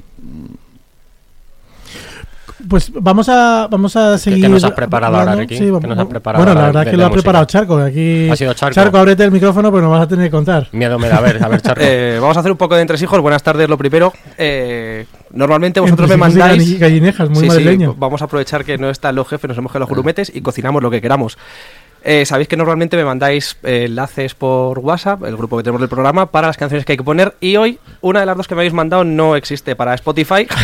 Pues vamos a vamos a seguir. ¿Qué, nos has preparado ahora, Ricky? Sí, bueno, la verdad es que lo ha preparado Charco. Aquí, ha sido Charco. Charco, ábrete el micrófono, pero nos vas a tener que contar. Miedo me da. A ver, a ver, Charco. eh, vamos a hacer un poco de entresijos. Buenas tardes, lo primero. Eh, normalmente vosotros me mandáis. gallinejas, muy sí, Sí, vamos a aprovechar que no están los jefes, nos hemos quedado los grumetes y cocinamos lo que queramos. Eh, sabéis que normalmente me mandáis eh, enlaces por WhatsApp, el grupo que tenemos del programa, para las canciones que hay que poner. Y hoy, una de las dos que me habéis mandado no existe para Spotify.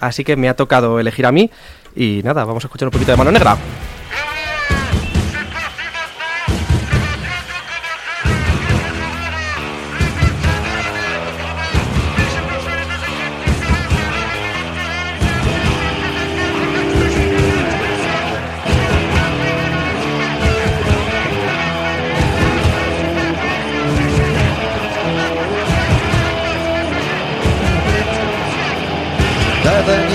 Así que me ha tocado elegir a mí. Y nada, vamos a escuchar un poquito de mano negra.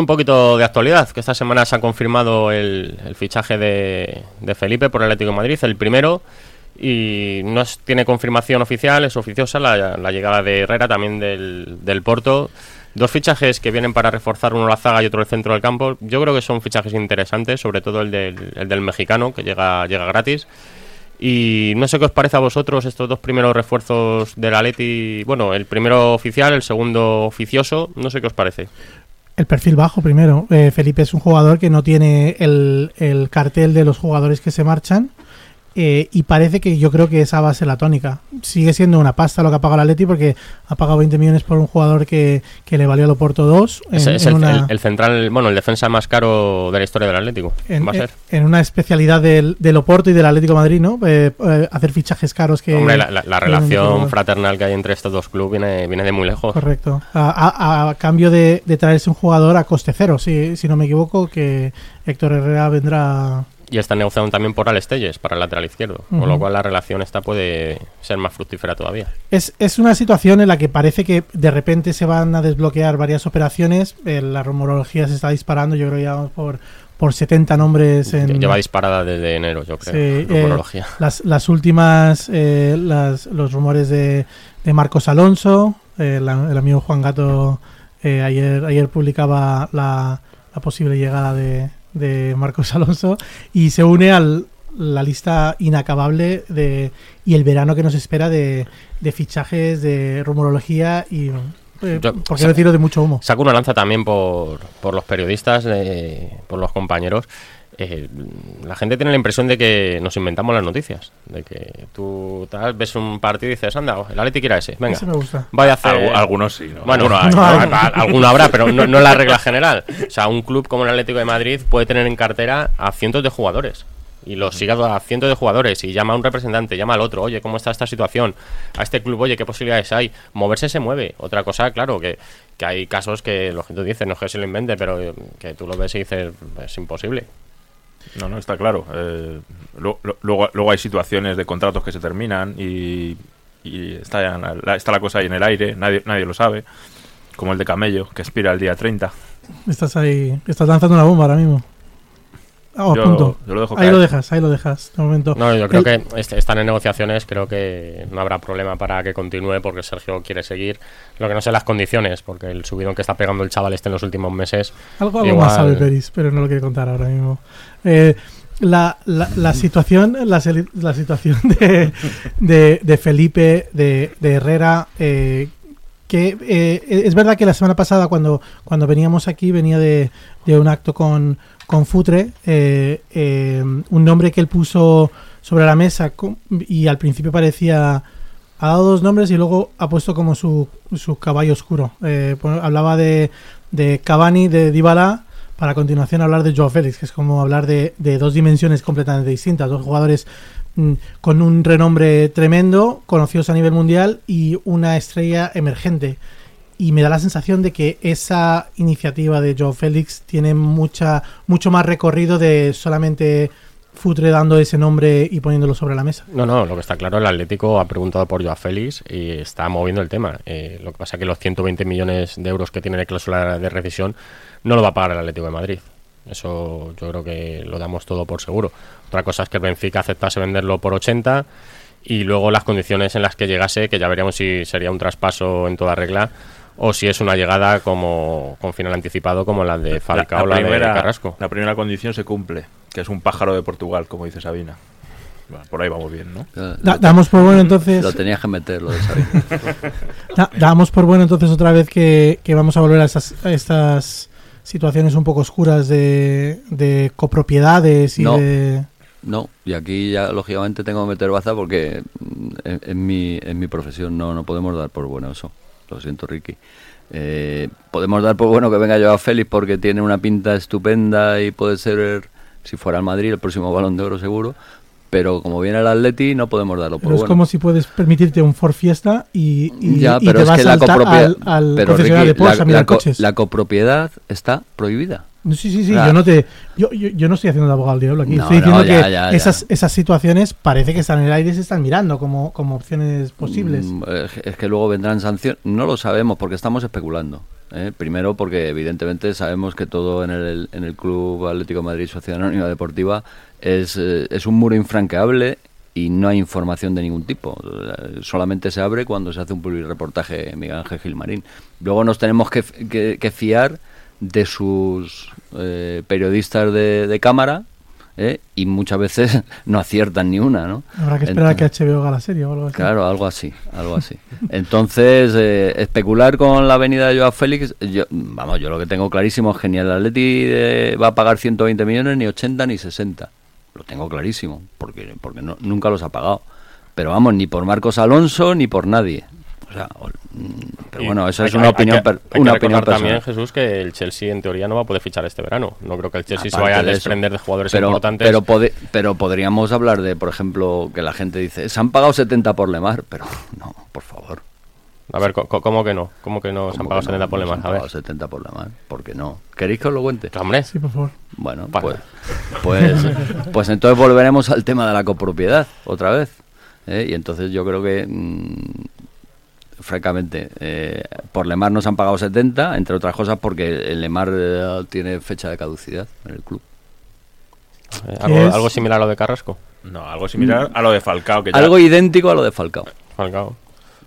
Un poquito de actualidad, que esta semana se ha confirmado el, fichaje de, Felipe por el Atlético Madrid, el primero, y no tiene confirmación oficial, es oficiosa la, llegada de Herrera, también del, Porto. Dos fichajes que vienen para reforzar uno la zaga y otro el centro del campo. Yo creo que son fichajes interesantes, sobre todo el del, mexicano, que llega, llega gratis. Y no sé qué os parece a vosotros estos dos primeros refuerzos del Atleti. Bueno, el primero oficial, el segundo oficioso. No sé qué os parece. El perfil bajo primero. Eh, Felipe es un jugador que no tiene el, cartel de los jugadores que se marchan eh, y parece que yo creo que esa va a ser la tónica. Sigue siendo una pasta lo que ha pagado el Atleti porque ha pagado 20 millones por un jugador que, que le valió al Oporto 2. Es, en- es en el, una- el- el central, bueno, el defensa más caro de la historia del Atlético. en, va a ser. en una especialidad del, del Oporto y del Atlético de Madrid, ¿no? Eh, eh, hacer fichajes caros que... Hombre, la, la- la que relación fraternal que hay entre estos dos clubes viene, viene de muy lejos. Correcto. A, a- a cambio de, de traerse un jugador a coste cero, si, si no me equivoco, que Héctor Herrera vendrá... Y están negociando también por Alex Telles para el lateral izquierdo. Con lo cual la relación esta puede ser más fructífera todavía. Es, es una situación en la que parece que de repente se van a desbloquear varias operaciones. Eh, la rumorología se está disparando, yo creo que ya vamos por, por 70 nombres en... Lleva disparada desde enero, yo creo. Sí, rumorología. eh, las, las últimas, eh, las, los rumores de, de Marcos Alonso, la- el amigo Juan Gato ayer, ayer publicaba la, la posible llegada de, de Marcos Alonso y se une al la lista inacabable de y el verano que nos espera de, de fichajes, de rumorología y, eh, Yo- por qué decirlo, de mucho humo. Saco una lanza también por, por los periodistas, eh, por los compañeros. Eh, la gente tiene la impresión de que nos inventamos las noticias. De que tú tal, ves un partido y dices, anda, el Atleti quiere a ese. Venga, Ese me gusta. vaya a hacer... Algu- algunos sí, ¿no? Bueno, Algunos hay. no hay. a- a- alguno habrá, pero no, no es la regla general. O sea, un club como el Atlético de Madrid puede tener en cartera a cientos de jugadores. Y los siga a cientos de jugadores y llama a un representante, llama al otro, oye, ¿cómo está esta situación? A este club, oye, ¿qué posibilidades hay? Moverse se mueve. Otra cosa, claro, que, que hay casos que los gente dice, no es que se lo invente, pero eh, que tú lo ves y dices, es imposible. No, no, está claro. Eh, luego, luego hay situaciones de contratos que se terminan y, y está, la, está la cosa ahí en el aire, nadie, nadie lo sabe. Como el de Camello, que expira el día 30. Estás ahí, estás lanzando una bomba ahora mismo. Ah, a Yo- punto. yo lo dejo ahí lo dejas, ahí lo dejas, de momento. No, yo creo El- que est- están en negociaciones, creo que no habrá problema para que continúe porque Sergio quiere seguir. Lo que no sé las condiciones, porque el subidón que está pegando el chaval este en los últimos meses Algo, algo Igual- más sabe Peris, pero no lo quiero contar ahora mismo. Eh, la, la, la situación, la, situación de, de, de Felipe, de, de Herrera, eh, que eh, es verdad que la semana pasada cuando, cuando veníamos aquí venía de, de un acto con, con Futre, eh, eh, un nombre que él puso sobre la mesa y al principio parecía ha dado dos nombres y luego ha puesto como su, su caballo oscuro. Eh, pon- hablaba de, de Cavani, de Dybala, para a continuación hablar de Joao Félix, que es como hablar de, de dos dimensiones completamente distintas, dos jugadores con un renombre tremendo, conocidos a nivel mundial y una estrella emergente. Y me da la sensación de que esa iniciativa de Joao Félix tiene mucha, mucho más recorrido de solamente Futre dando ese nombre y poniéndolo sobre la mesa. No, no, lo que está claro, el Atlético ha preguntado por Joao Félix y está moviendo el tema. Eh, lo que pasa es que los 120 millones de euros que tiene de cláusula de rescisión no lo va a pagar el Atlético de Madrid. Eso yo creo que lo damos todo por seguro. Otra cosa es que el Benfica aceptase venderlo por 80 y luego las condiciones en las que llegase, que ya veríamos si sería un traspaso en toda regla o si es una llegada como con final anticipado como la de Falcao o la, de Carrasco. la primera condición se cumple, que es un pájaro de Portugal, como dice Sabina. Bueno, por ahí vamos bien, ¿no? Da- damos por bueno entonces. Lo tenías que meter, lo de Sabina. Da- damos por bueno entonces otra vez que, que vamos a volver a estas, a estas situaciones un poco oscuras de, de copropiedades y No. de... No, y aquí ya lógicamente tengo que meter baza porque mm, en, en mi, en mi profesión no, no podemos dar por bueno eso. Lo siento, Ricky. Eh, podemos dar por bueno que venga Joao Félix porque tiene una pinta estupenda y puede ser, si fuera al Madrid, el próximo balón de oro seguro. Pero como viene el Atleti, no podemos darlo por Pero es bueno. como si puedes permitirte un Ford Fiesta y, y, ya, y pero te es vas que la al, copropiedad, al, al pero concesionario Ricky, de Porsche la, a mirar la co- coches. la copropiedad está prohibida. Sí, sí, sí, yo no te... Yo, yo, yo no estoy haciendo de abogado del diablo aquí. No, estoy diciendo no, ya, que ya. Esas, esas situaciones parece que están en el aire y se están mirando como, como opciones posibles. Mm, es es que luego vendrán sanciones. No lo sabemos porque estamos especulando. ¿Eh? Primero porque evidentemente sabemos que todo en el, en el Club Atlético Madrid Sociedad Anónima Deportiva es, eh, es un muro infranqueable y no hay información de ningún tipo. Solamente se abre cuando se hace un reportaje Miguel Ángel Gilmarín. Luego nos tenemos que, que- que fiar de sus eh, periodistas de, de cámara ¿eh? y muchas veces no aciertan ni una, ¿no? Habrá que esperar a que HBO haga la serie o algo así. Claro, algo así, algo así. Entonces, eh, especular con la venida de Joao Félix, yo, vamos, yo lo que tengo clarísimo es que ni el Atleti eh, va a pagar 120 millones, ni 80, ni 60. lo tengo clarísimo, porque, porque no, nunca los ha pagado. Pero vamos, ni por Marcos Alonso ni por nadie. O sea, o- mm, pero bueno, eso hay es que- una hay- opinión, hay que- per- hay que una recordar opinión también, personal. Jesús, que el Chelsea en teoría no va a poder fichar este verano. No creo que el Chelsea se Aparte vaya a de eso. desprender de jugadores pero, importantes. Pero, pode- pero podríamos hablar de, por ejemplo, que la gente dice, se han pagado 70 por Lemar, pero no, por favor. A ver, ¿cómo que no? ¿Cómo que no se han ¿Cómo pagado que 70 no? por No se Lemar? han A ver. pagado 70 por Lemar, ¿por qué no? ¿Queréis que os lo cuente? Hombre, Sí, por favor. Bueno, pues, pues, pues entonces volveremos al tema de la copropiedad otra vez. ¿eh? Y entonces yo creo que, mm, francamente, eh, por Lemar nos han pagado 70, entre otras cosas porque el Lemar eh, tiene fecha de caducidad en el club. eh, algo, similar a lo de Carrasco. No, algo similar a lo de Falcao. Que ya- Algo idéntico a lo de Falcao. Falcao.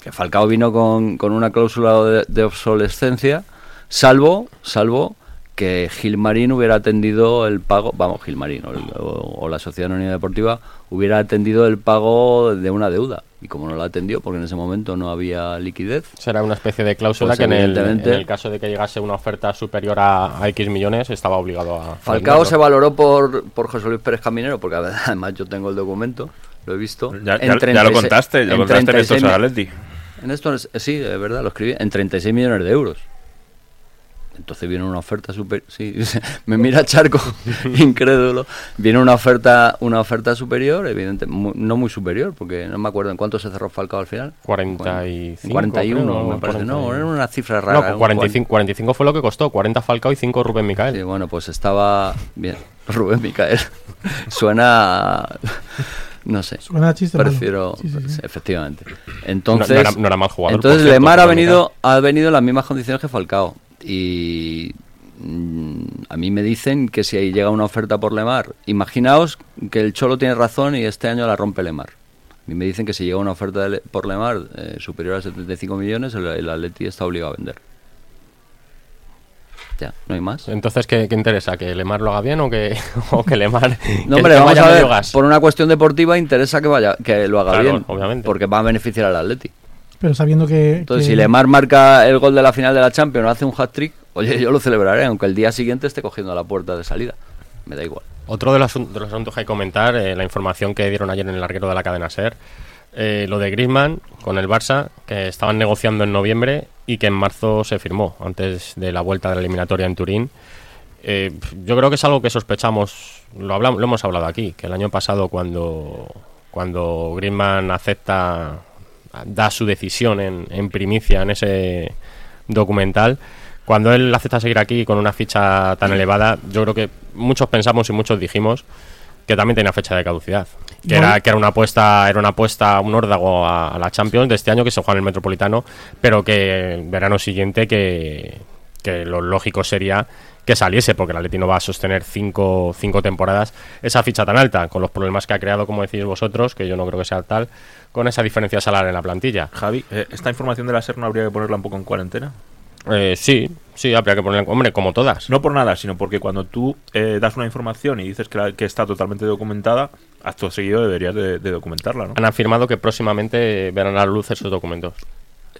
Que Falcao vino con, con una cláusula de, de obsolescencia, salvo, salvo que Gilmarín hubiera atendido el pago, vamos, Gilmarín o, el- o- o la Sociedad Anónima Deportiva hubiera atendido el pago de una deuda. Y como no lo atendió, porque en ese momento no había liquidez, Será una especie de cláusula Pues que en el, evidentemente- en el caso de que llegase una oferta superior a, a X millones estaba obligado a... Falcao se valoró por, por José Luis Pérez Caminero, porque además yo tengo el documento, lo he visto. Ya, en ya- ya lo 36 contaste, ya en lo contaste en 36 estos mi- Atleti. En esto, es- sí, es verdad, lo escribí, en 36 millones de euros. Entonces viene una oferta super, sí, me mira Charco, incrédulo. Viene una oferta, una oferta superior, evidente, mu- no muy superior, porque no me acuerdo en cuánto se cerró Falcao al final. 45, En 41, creo, me parece. No, 40. era una cifra rara. No, un 45, 45 fue lo que costó, 40 Falcao y 5 Rubén Micael. Sí, bueno, pues estaba bien. Rubén Micael. Suena. No sé. Suena chiste. Prefiero. Sí, sí, sí. Efectivamente. Entonces. No- no era- no era mal jugador, Entonces, Lemar ha venido, ha venido en las mismas condiciones que Falcao. Y. mm, A mí me dicen que si ahí llega una oferta por Lemar, imaginaos que el Cholo tiene razón y este año la rompe Lemar. A mí me dicen que si llega una oferta de Le- por Lemar eh, superior a 75 millones, el, el Atleti está obligado a vender. Ya, no hay más. Entonces, ¿qué, qué interesa? ¿Que Lemar lo haga bien o que, o que Lemar No, hombre, vamos a ver. Por una cuestión deportiva interesa que vaya, que lo haga Claro, bien, obviamente. porque va a beneficiar al Atleti. Pero sabiendo que. Entonces, que- si Lemar marca el gol de la final de la Champions hace un hat-trick, oye, yo lo celebraré, aunque el día siguiente esté cogiendo la puerta de salida. Me da igual. Otro de los, de los asuntos que hay que comentar, eh, la información que dieron ayer en el larguero de la cadena SER, eh, lo de Griezmann con el Barça, que estaban negociando en noviembre y que en marzo se firmó, antes de la vuelta de la eliminatoria en Turín. Eh, yo creo que es algo que sospechamos, lo, hablamos, lo hemos hablado aquí, que el año pasado cuando, cuando Griezmann acepta, da su decisión en, en primicia en ese documental, cuando él acepta seguir aquí con una ficha tan elevada, yo creo que muchos pensamos y muchos dijimos que también tenía fecha de caducidad. Que era, que era una apuesta, era una apuesta, un órdago a, a la Champions de este año que se juega en el Metropolitano, pero que el verano siguiente que, que lo lógico sería que saliese, porque el Atleti no va a sostener cinco, cinco temporadas esa ficha tan alta, con los problemas que ha creado, como decís vosotros, que yo no creo que sea tal, con esa diferencia salarial en la plantilla. Javi, eh, ¿esta información de la SER no habría que ponerla un poco en cuarentena? Eh, sí, sí, habría que ponerla, hombre, como todas. No por nada, sino porque cuando tú eh, das una información y dices que, la- que está totalmente documentada, acto seguido deberías de, de documentarla, ¿no? Han afirmado que próximamente verán a la luz esos documentos.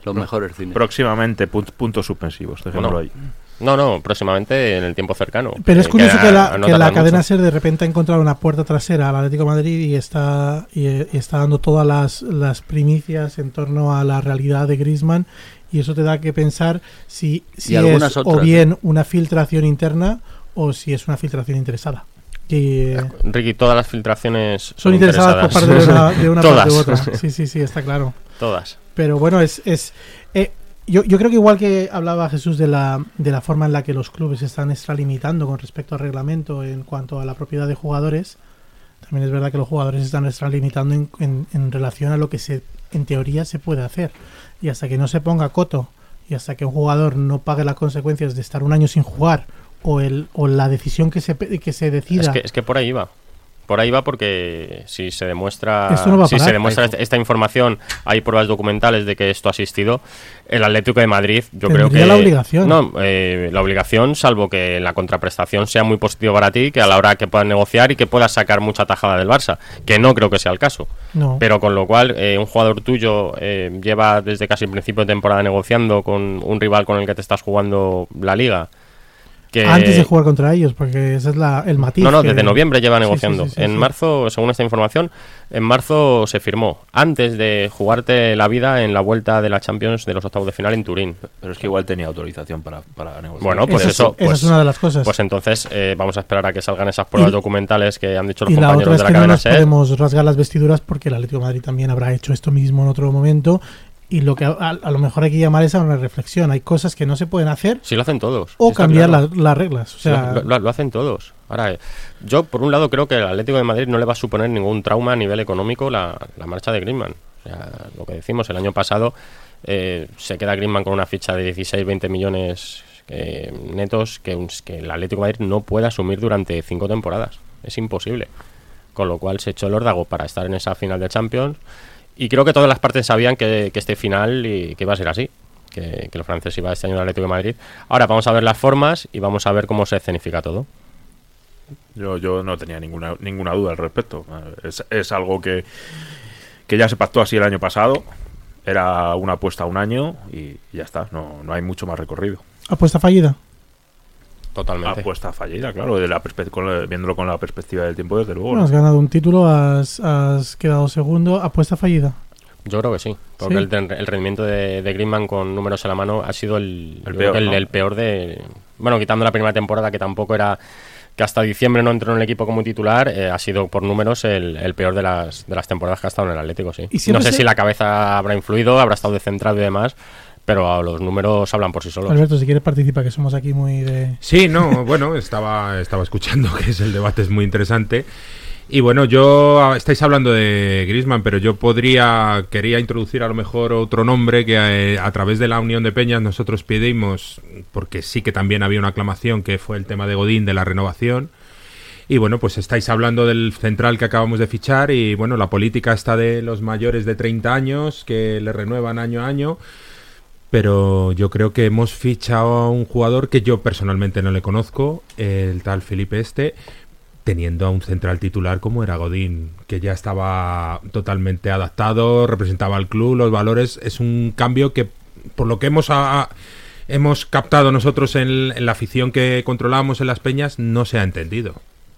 Los mejores cines. Próximamente, pun- puntos suspensivos, dejémoslo Bueno, ahí. No, no, próximamente en el tiempo cercano. Pero es Eh, curioso que, la, no que la cadena mucho. SER de repente ha encontrado una puerta trasera al Atlético de Madrid y está, y, y está dando todas las, las primicias en torno a la realidad de Griezmann y eso te da que pensar si, si es otras, o bien una filtración interna o si es una filtración interesada. Y, eh, Ricky, todas las filtraciones son, son interesadas por parte de una, de una parte u otra. Sí, sí, sí, está claro. Todas. Pero bueno, es, es eh, yo, yo creo que igual que hablaba Jesús de la, de la forma en la que los clubes están extralimitando con respecto al reglamento en cuanto a la propiedad de jugadores, también es verdad que los jugadores están extralimitando en, en, en relación a lo que se en teoría se puede hacer. Y hasta que no se ponga coto y hasta que un jugador no pague las consecuencias de estar un año sin jugar o, el, o la decisión que se, que se decida Es que, es que por ahí va. Por ahí va porque si se demuestra, no si parar. se demuestra esta, esta información, hay pruebas documentales de que esto ha existido. El Atlético de Madrid, yo creo que la obligación. no, eh, la obligación, salvo que la contraprestación sea muy positivo para ti, que a la hora que puedas negociar y que puedas sacar mucha tajada del Barça, que no creo que sea el caso. no. Pero con lo cual, eh, un jugador tuyo eh, lleva desde casi el principio de temporada negociando con un rival con el que te estás jugando la liga que... Antes de jugar contra ellos, porque ese es la, el matiz. No, no, que- desde noviembre lleva Sí, sí, negociando. sí, sí, en sí. marzo, según esta información, en marzo se firmó, antes de jugarte la vida en la vuelta de la Champions de los octavos de final en Turín. Pero es que igual tenía autorización para, para negociar. Bueno, pues eso, es- esa pues, es una de las cosas. pues entonces eh, vamos a esperar a que salgan esas pruebas Y- documentales que han dicho los y la compañeros otra es de la que no cadena nos SER. podemos rasgar las vestiduras porque el Atlético de Madrid también habrá hecho esto mismo en otro momento. Y lo que a, a lo mejor hay que llamar es a una reflexión. Hay cosas que no se pueden hacer Sí, lo hacen todos. o cambiar claro. las- las reglas. O Sí, sea, lo, lo- lo hacen todos. Ahora, eh, yo por un lado creo que el Atlético de Madrid no le va a suponer ningún trauma a nivel económico la, la marcha de Griezmann. O sea, lo que decimos, el año pasado eh, se queda Griezmann con una ficha de 16-20 millones eh, netos que, que el Atlético de Madrid no puede asumir durante cinco temporadas. Es imposible. Con lo cual se echó el órdago para estar en esa final de Champions. Y creo que todas las partes sabían que, que este final y, que iba a ser así. Que, que los franceses iba este año al Atlético de Madrid. Ahora vamos a ver las formas y vamos a ver cómo se escenifica todo. Yo, yo no tenía ninguna, ninguna duda al respecto. Es, es algo que, que ya se pactó así el año pasado. Era una apuesta a un año y ya está. No, no hay mucho más recorrido. apuesta fallida. Totalmente. Apuesta fallida, claro, de la con la- viéndolo con la perspectiva del tiempo, desde luego. Bueno, has ganado un título, has, has quedado segundo. Apuesta fallida. Yo creo que sí, porque ¿Sí? el, el rendimiento de, de Griezmann con números en la mano ha sido el, creo peor, el, ¿no? el peor de... Bueno, quitando la primera temporada, que tampoco era... que hasta diciembre no entró en el equipo como titular, eh, ha sido por números el, el peor de las, de las temporadas que ha estado en el Atlético, sí. Y No sé se- si la cabeza habrá influido, habrá estado descentrado y demás, pero los números hablan por sí solos. Alberto, si quieres participa, que somos aquí muy de... Sí, no, bueno, estaba, estaba escuchando que es el debate es muy interesante. Y bueno, yo ah, estáis hablando de Griezmann, pero yo podría quería introducir a lo mejor otro nombre que eh, a través de la Unión de Peñas nosotros pedimos, porque sí que también había una aclamación que fue el tema de Godín de la renovación. Y bueno, pues estáis hablando del central que acabamos de fichar y bueno, la política está de los mayores de 30 años que le renuevan año a año. Pero yo creo que hemos fichado a un jugador que yo personalmente no le conozco, el tal Felipe Este, teniendo a un central titular como era Godín, que ya estaba totalmente adaptado, representaba al club, los valores. Es un cambio que, por lo que hemos, hemos captado nosotros en, la afición que controlamos en las peñas, no se ha entendido.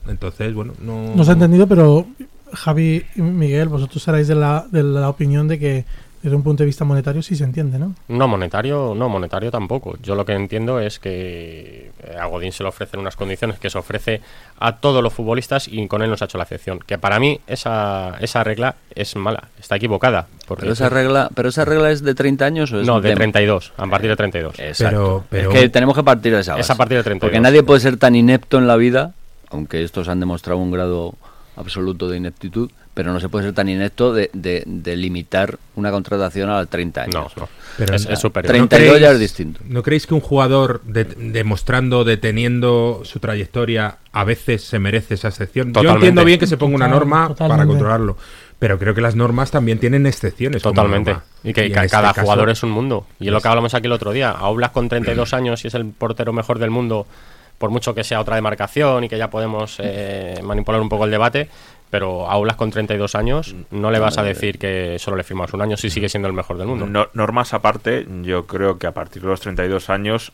Entonces, bueno, no... No se ha entendido, pero Javi y Miguel, vosotros seréis de la, de la opinión de que desde un punto de vista monetario sí se entiende, ¿no? No monetario, no monetario tampoco. Yo lo que entiendo es que eh, a Godín se le ofrecen unas condiciones que se ofrece a todos los futbolistas y con él nos ha hecho la excepción. Que para mí esa, esa regla es mala, está equivocada. Porque Pero esa regla, pero esa regla es de 30 años o es no, de de- 32, a partir de 32. Exacto. Pero- pero- Es que tenemos que partir de esa base. Es a partir de 32. Porque nadie puede ser tan inepto en la vida, aunque estos han demostrado un grado absoluto de ineptitud, pero no se puede ser tan inepto de, de- de limitar una contratación a los 30 años. No, no. Pero es, no- es superior. 32 ya es distinto. ¿No creéis que un jugador de- demostrando, deteniendo su trayectoria, a veces se merece esa excepción? Yo entiendo bien que se ponga una norma para controlarlo, pero creo que las normas también tienen excepciones. Totalmente. Y que este cada caso- jugador es un mundo. Y es lo que hablamos aquí el otro día. A Oblak con 32 años y es el portero mejor del mundo, por mucho que sea otra demarcación y que ya podemos eh, manipular un poco el debate, pero a Oblak con 32 años no le vas a decir que solo le firmas un año si sigue siendo el mejor del mundo. No- normas aparte, yo creo que a partir de los 32 años,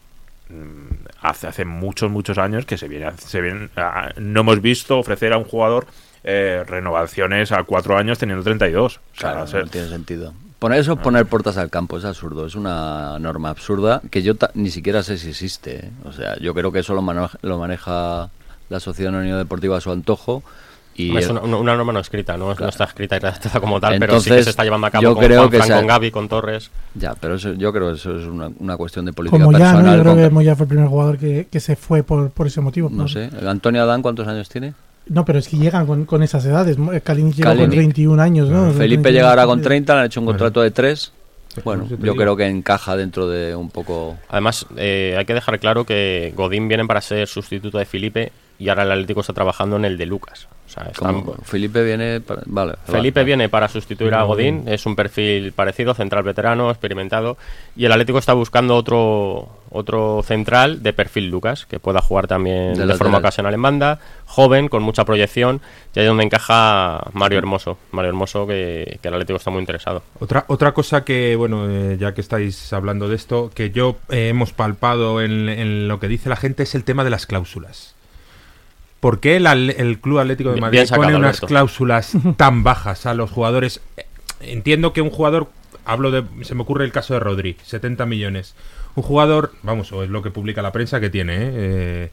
mm, hace, hace muchos, muchos años que se viene, se vienen, ah, no hemos visto ofrecer a un jugador eh, renovaciones a cuatro años teniendo 32. O sea, Claro, no tiene sentido. Poner eso es poner puertas al campo, es absurdo, es una norma absurda que yo ta- ni siquiera sé si existe. ¿eh? O sea, yo creo que eso lo maneja, lo maneja la Sociedad Anónima Deportiva a su antojo y es una, una norma no escrita, ¿no? Claro. no está escrita y redactada como tal, pero sí que se está llevando a cabo yo con creo Juan que Fran, se ha- con Gaby, con Torres. ya, pero eso, yo creo que eso es una, una cuestión de política Como ya, ¿no? personal. Yo creo con- que Moya fue el primer jugador que, que se fue por, por ese motivo. no por- sé, Antonio Adán, ¿cuántos años tiene? No, pero es que llegan con, con esas edades. Kalinic llegó con Kalinic. 21 años, ¿no? Felipe 21 llega ahora con años. 30, le han hecho un Bueno. contrato de 3. Bueno, yo creo que encaja dentro de un poco... Además, eh, hay que dejar claro que Godín viene para ser sustituto de Felipe y ahora el Atlético está trabajando en el de Lucas. O sea, están- Como Felipe viene. para- vale. Felipe vale. viene para sustituir a Godín, es un perfil parecido, central veterano, experimentado, y el Atlético está buscando otro otro central de perfil Lucas, que pueda jugar también De forma ocasional en banda, joven, con mucha proyección, y ahí es donde encaja Mario Hermoso, Mario Hermoso que, que el Atlético está muy interesado. Otra, otra cosa que, bueno, eh, ya que estáis hablando de esto, que yo eh, hemos palpado en, en lo que dice la gente es el tema de las cláusulas. ¿Por qué el, Club Atlético de Madrid sacado, pone unas Alberto. cláusulas tan bajas a los jugadores? Entiendo que un jugador, hablo de, se me ocurre el caso de Rodri, 70 millones. Un jugador, vamos, o es lo que publica la prensa que tiene, ¿eh? Eh,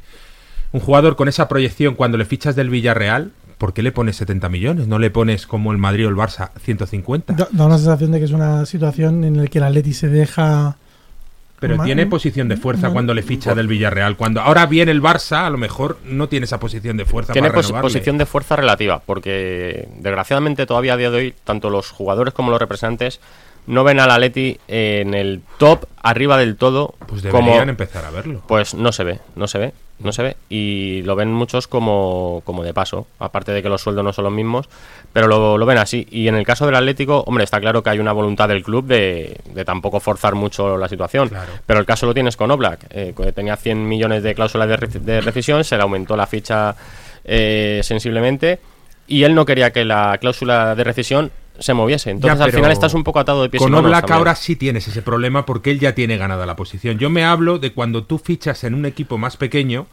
un jugador con esa proyección cuando le fichas del Villarreal, ¿por qué le pones 70 millones? ¿No le pones como el Madrid o el Barça 150? Da, da una sensación de que es una situación en la que el Atleti se deja. Pero tiene posición de fuerza cuando le ficha del Villarreal. Cuando ahora viene el Barça, a lo mejor no tiene esa posición de fuerza Tiene para pos- renovarle. posición de fuerza relativa, porque desgraciadamente todavía a día de hoy, tanto los jugadores como los representantes no ven al Atleti en el top, arriba del todo, Pues como, deberían empezar a verlo. Pues no se ve, no se ve, no se ve. Y lo ven muchos como, como de paso. Aparte de que los sueldos no son los mismos, pero lo, lo ven así. Y en el caso del Atlético, hombre, está claro que hay una voluntad del club de, de tampoco forzar mucho la situación. Claro. Pero el caso lo tienes con Oblak, eh, que tenía 100 millones de cláusulas de, de rescisión, se le aumentó la ficha eh, sensiblemente. Y él no quería que la cláusula de rescisión se moviese. Entonces Ya, al final estás un poco atado de pies y Con manos Oblak también. ahora sí tienes ese problema porque él ya tiene ganada la posición. Yo me hablo de cuando tú fichas en un equipo más pequeño,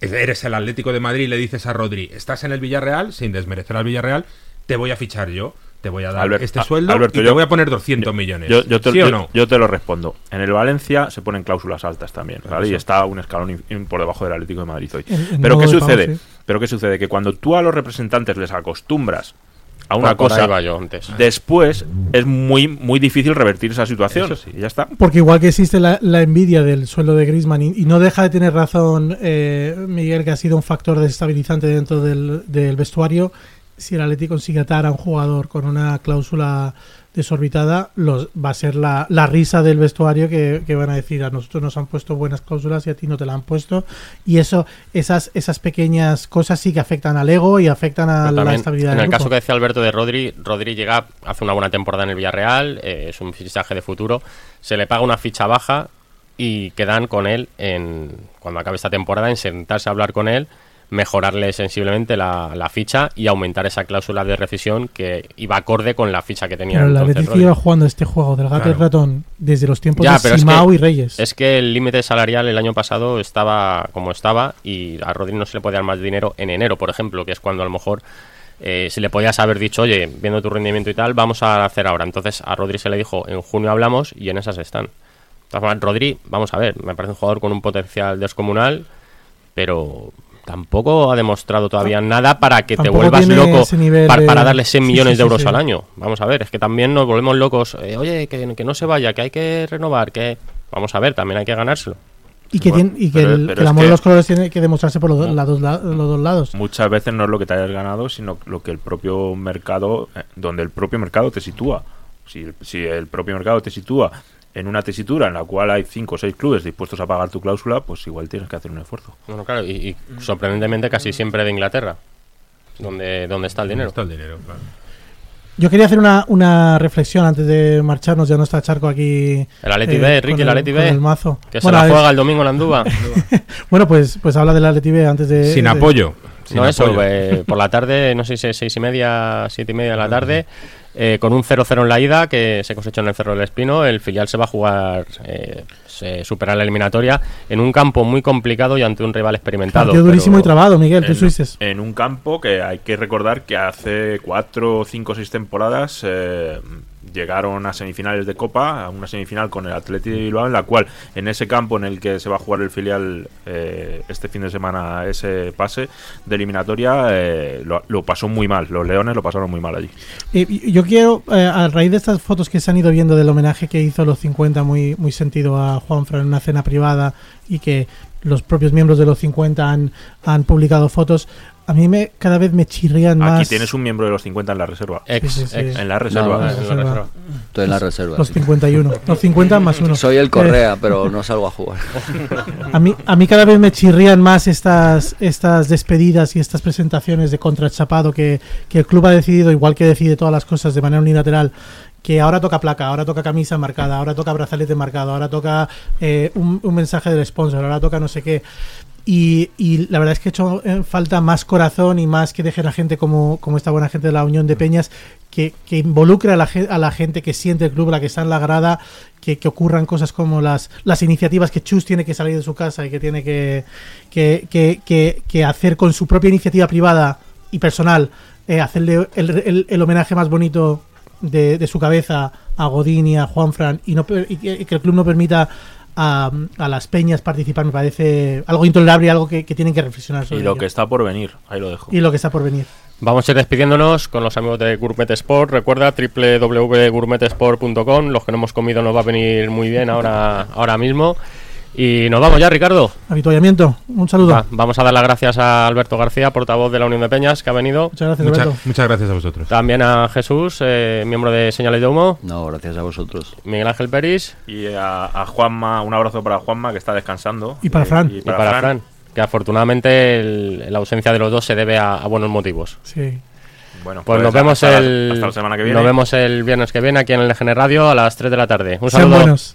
eres el Atlético de Madrid y le dices a Rodri, estás en el Villarreal, sin desmerecer al Villarreal, te voy a fichar yo, te voy a dar Albert- este a- sueldo Alberto, y te yo- voy a poner 200 millones. Yo, yo te, ¿Sí o yo- no? yo te lo respondo. En el Valencia se ponen cláusulas altas también. Y está un escalón in- in- por debajo del Atlético de Madrid hoy. Pero ¿qué sucede? sí. Pero ¿qué sucede? Que cuando tú a los representantes les acostumbras a Por- una por ahí cosa, iba yo antes. después es muy muy difícil revertir esa situación. Eso sí. Y ya está. Porque igual que existe la, la envidia del sueldo de Griezmann y, y no deja de tener razón eh, Miguel que ha sido un factor desestabilizante dentro del, del vestuario, si el Atleti consigue atar a un jugador con una cláusula desorbitada, los, va a ser la, la risa del vestuario que, que van a decir a nosotros nos han puesto buenas cláusulas y a ti no te la han puesto. Y eso, esas, esas pequeñas cosas sí que afectan al ego y afectan a la estabilidad en del el caso que decía Alberto de Rodri, Rodri llega, hace una buena temporada en el Villarreal, eh, es un fichaje de futuro, se le paga una ficha baja y quedan con él en cuando acabe esta temporada en sentarse a hablar con él, mejorarle sensiblemente la, la ficha y aumentar esa cláusula de rescisión que iba acorde con la ficha que tenía Pero el entonces lleva jugando este juego del gato y ratón desde los tiempos Ya, de es Simao que- y Reyes. Es que el límite salarial el año pasado estaba como estaba y a Rodri no se le puede dar más dinero en enero, por ejemplo, que es cuando a lo mejor eh, se le podías haber dicho, oye, viendo tu rendimiento y tal, vamos a hacer ahora. Entonces a Rodri se le dijo, en junio hablamos y en esas están. Formas, Rodri, vamos a ver, me parece un jugador con un potencial descomunal, pero tampoco ha demostrado todavía nada para que te vuelvas loco ese nivel par- de- para darle 100 Sí, millones sí, de euros sí. al año. Vamos a ver, es que también nos volvemos locos. eh, oye, que, que no se vaya, que hay que renovar, que... Vamos a ver, también hay que ganárselo. Y que, Bueno, tiene- y que pero- el, pero que el amor de los colores tiene que demostrarse por los, No. lados, la- los dos lados. Muchas veces no es lo que te hayas ganado, sino lo que el propio mercado, eh, donde el propio mercado te sitúa. Si, el- si el propio mercado te sitúa en una tesitura en la cual hay cinco o seis clubes dispuestos a pagar tu cláusula, pues igual tienes que hacer un esfuerzo. Bueno, claro, y, y sorprendentemente casi siempre de Inglaterra, donde, donde está el dinero. Está el dinero, claro. Yo quería hacer una, una reflexión antes de marcharnos. Ya no está Charco aquí. El Atleti eh, B, Ricky, el Atleti con B, el mazo. que se la juega el domingo en Andúba. bueno, pues, pues habla del Atleti B antes de. Sin de- apoyo. sin no, eso, apoyo. eh, por la tarde, no sé si es seis y media, siete y media de la tarde, eh, con un 0-0 en la ida que se cosechó en el Cerro del Espino, el filial se va a jugar, eh, se superar la eliminatoria en un campo muy complicado y ante un rival experimentado. Partido durísimo y trabado, Miguel. Tú en, fuiste. en un campo que hay que recordar que hace cuatro, cinco, seis temporadas eh, llegaron a semifinales de Copa, a una semifinal con el Atleti de Bilbao, en la cual en ese campo en el que se va a jugar el filial eh, este fin de semana ese pase de eliminatoria, eh, lo, pasó muy mal. Los Leones lo pasaron muy mal allí. Yo quiero, eh, a raíz de estas fotos que se han ido viendo del homenaje que hizo los 50, muy, muy sentido a Juanfran en una cena privada y que los propios miembros de los 50 han, han publicado fotos, a mí me cada vez me chirrían Aquí más tienes un miembro de los 50 en la reserva. Ex, Sí, sí, sí. ex. En la reserva. No, en la reserva. Estoy en la reserva. los sí. 51. Los 50 más uno. Soy el Eh, Correa, pero no salgo a jugar. A mí, a mí cada vez me chirrían más estas, estas despedidas y estas presentaciones de contra el chapado que, que el club ha decidido, igual que decide todas las cosas de manera unilateral, que ahora toca placa, ahora toca camisa marcada, ahora toca brazalete marcado, ahora toca eh, un, un mensaje del sponsor, ahora toca no sé qué. Y, y la verdad es que he hecho eh, falta más corazón y más que deje la gente como, como esta buena gente de la Unión de Peñas que, que involucre a la, a la gente que siente el club, la que está en la grada, que, que ocurran cosas como las, las iniciativas que Chus tiene que salir de su casa y que tiene que, que, que- que- que hacer con su propia iniciativa privada y personal, eh, hacerle el, el- el homenaje más bonito de, de su cabeza a Godín y a Juanfran y, no, y que, y que el club no permita a, a las peñas participar me parece algo intolerable y algo que, que tienen que reflexionar sobre Y lo ello. que está por venir, ahí lo dejo. y lo que está por venir. Vamos a ir despidiéndonos con los amigos de Gourmet Sport. Recuerda www.gourmetsport.com. Los que no hemos comido nos va a venir muy bien ahora, ahora mismo. Y nos vamos ya, Ricardo. Avituallamiento, un saludo. Va, vamos a dar las gracias a Alberto García, portavoz de la Unión de Peñas, que ha venido. Muchas gracias, Mucha- Alberto. muchas gracias a vosotros. También a Jesús, eh, miembro de Señales de Humo. No, gracias a vosotros. Miguel Ángel Peris Y a, a Juanma, un abrazo para Juanma que está descansando. Y para Eh, Fran. y para Fran. Que afortunadamente el- la ausencia de los dos se debe a, a buenos motivos. Sí. Bueno, Pues nos vemos hasta el hasta la semana que viene. nos vemos el viernes que viene aquí en el GN Radio a las 3 de la tarde. Un Sean saludo. buenos.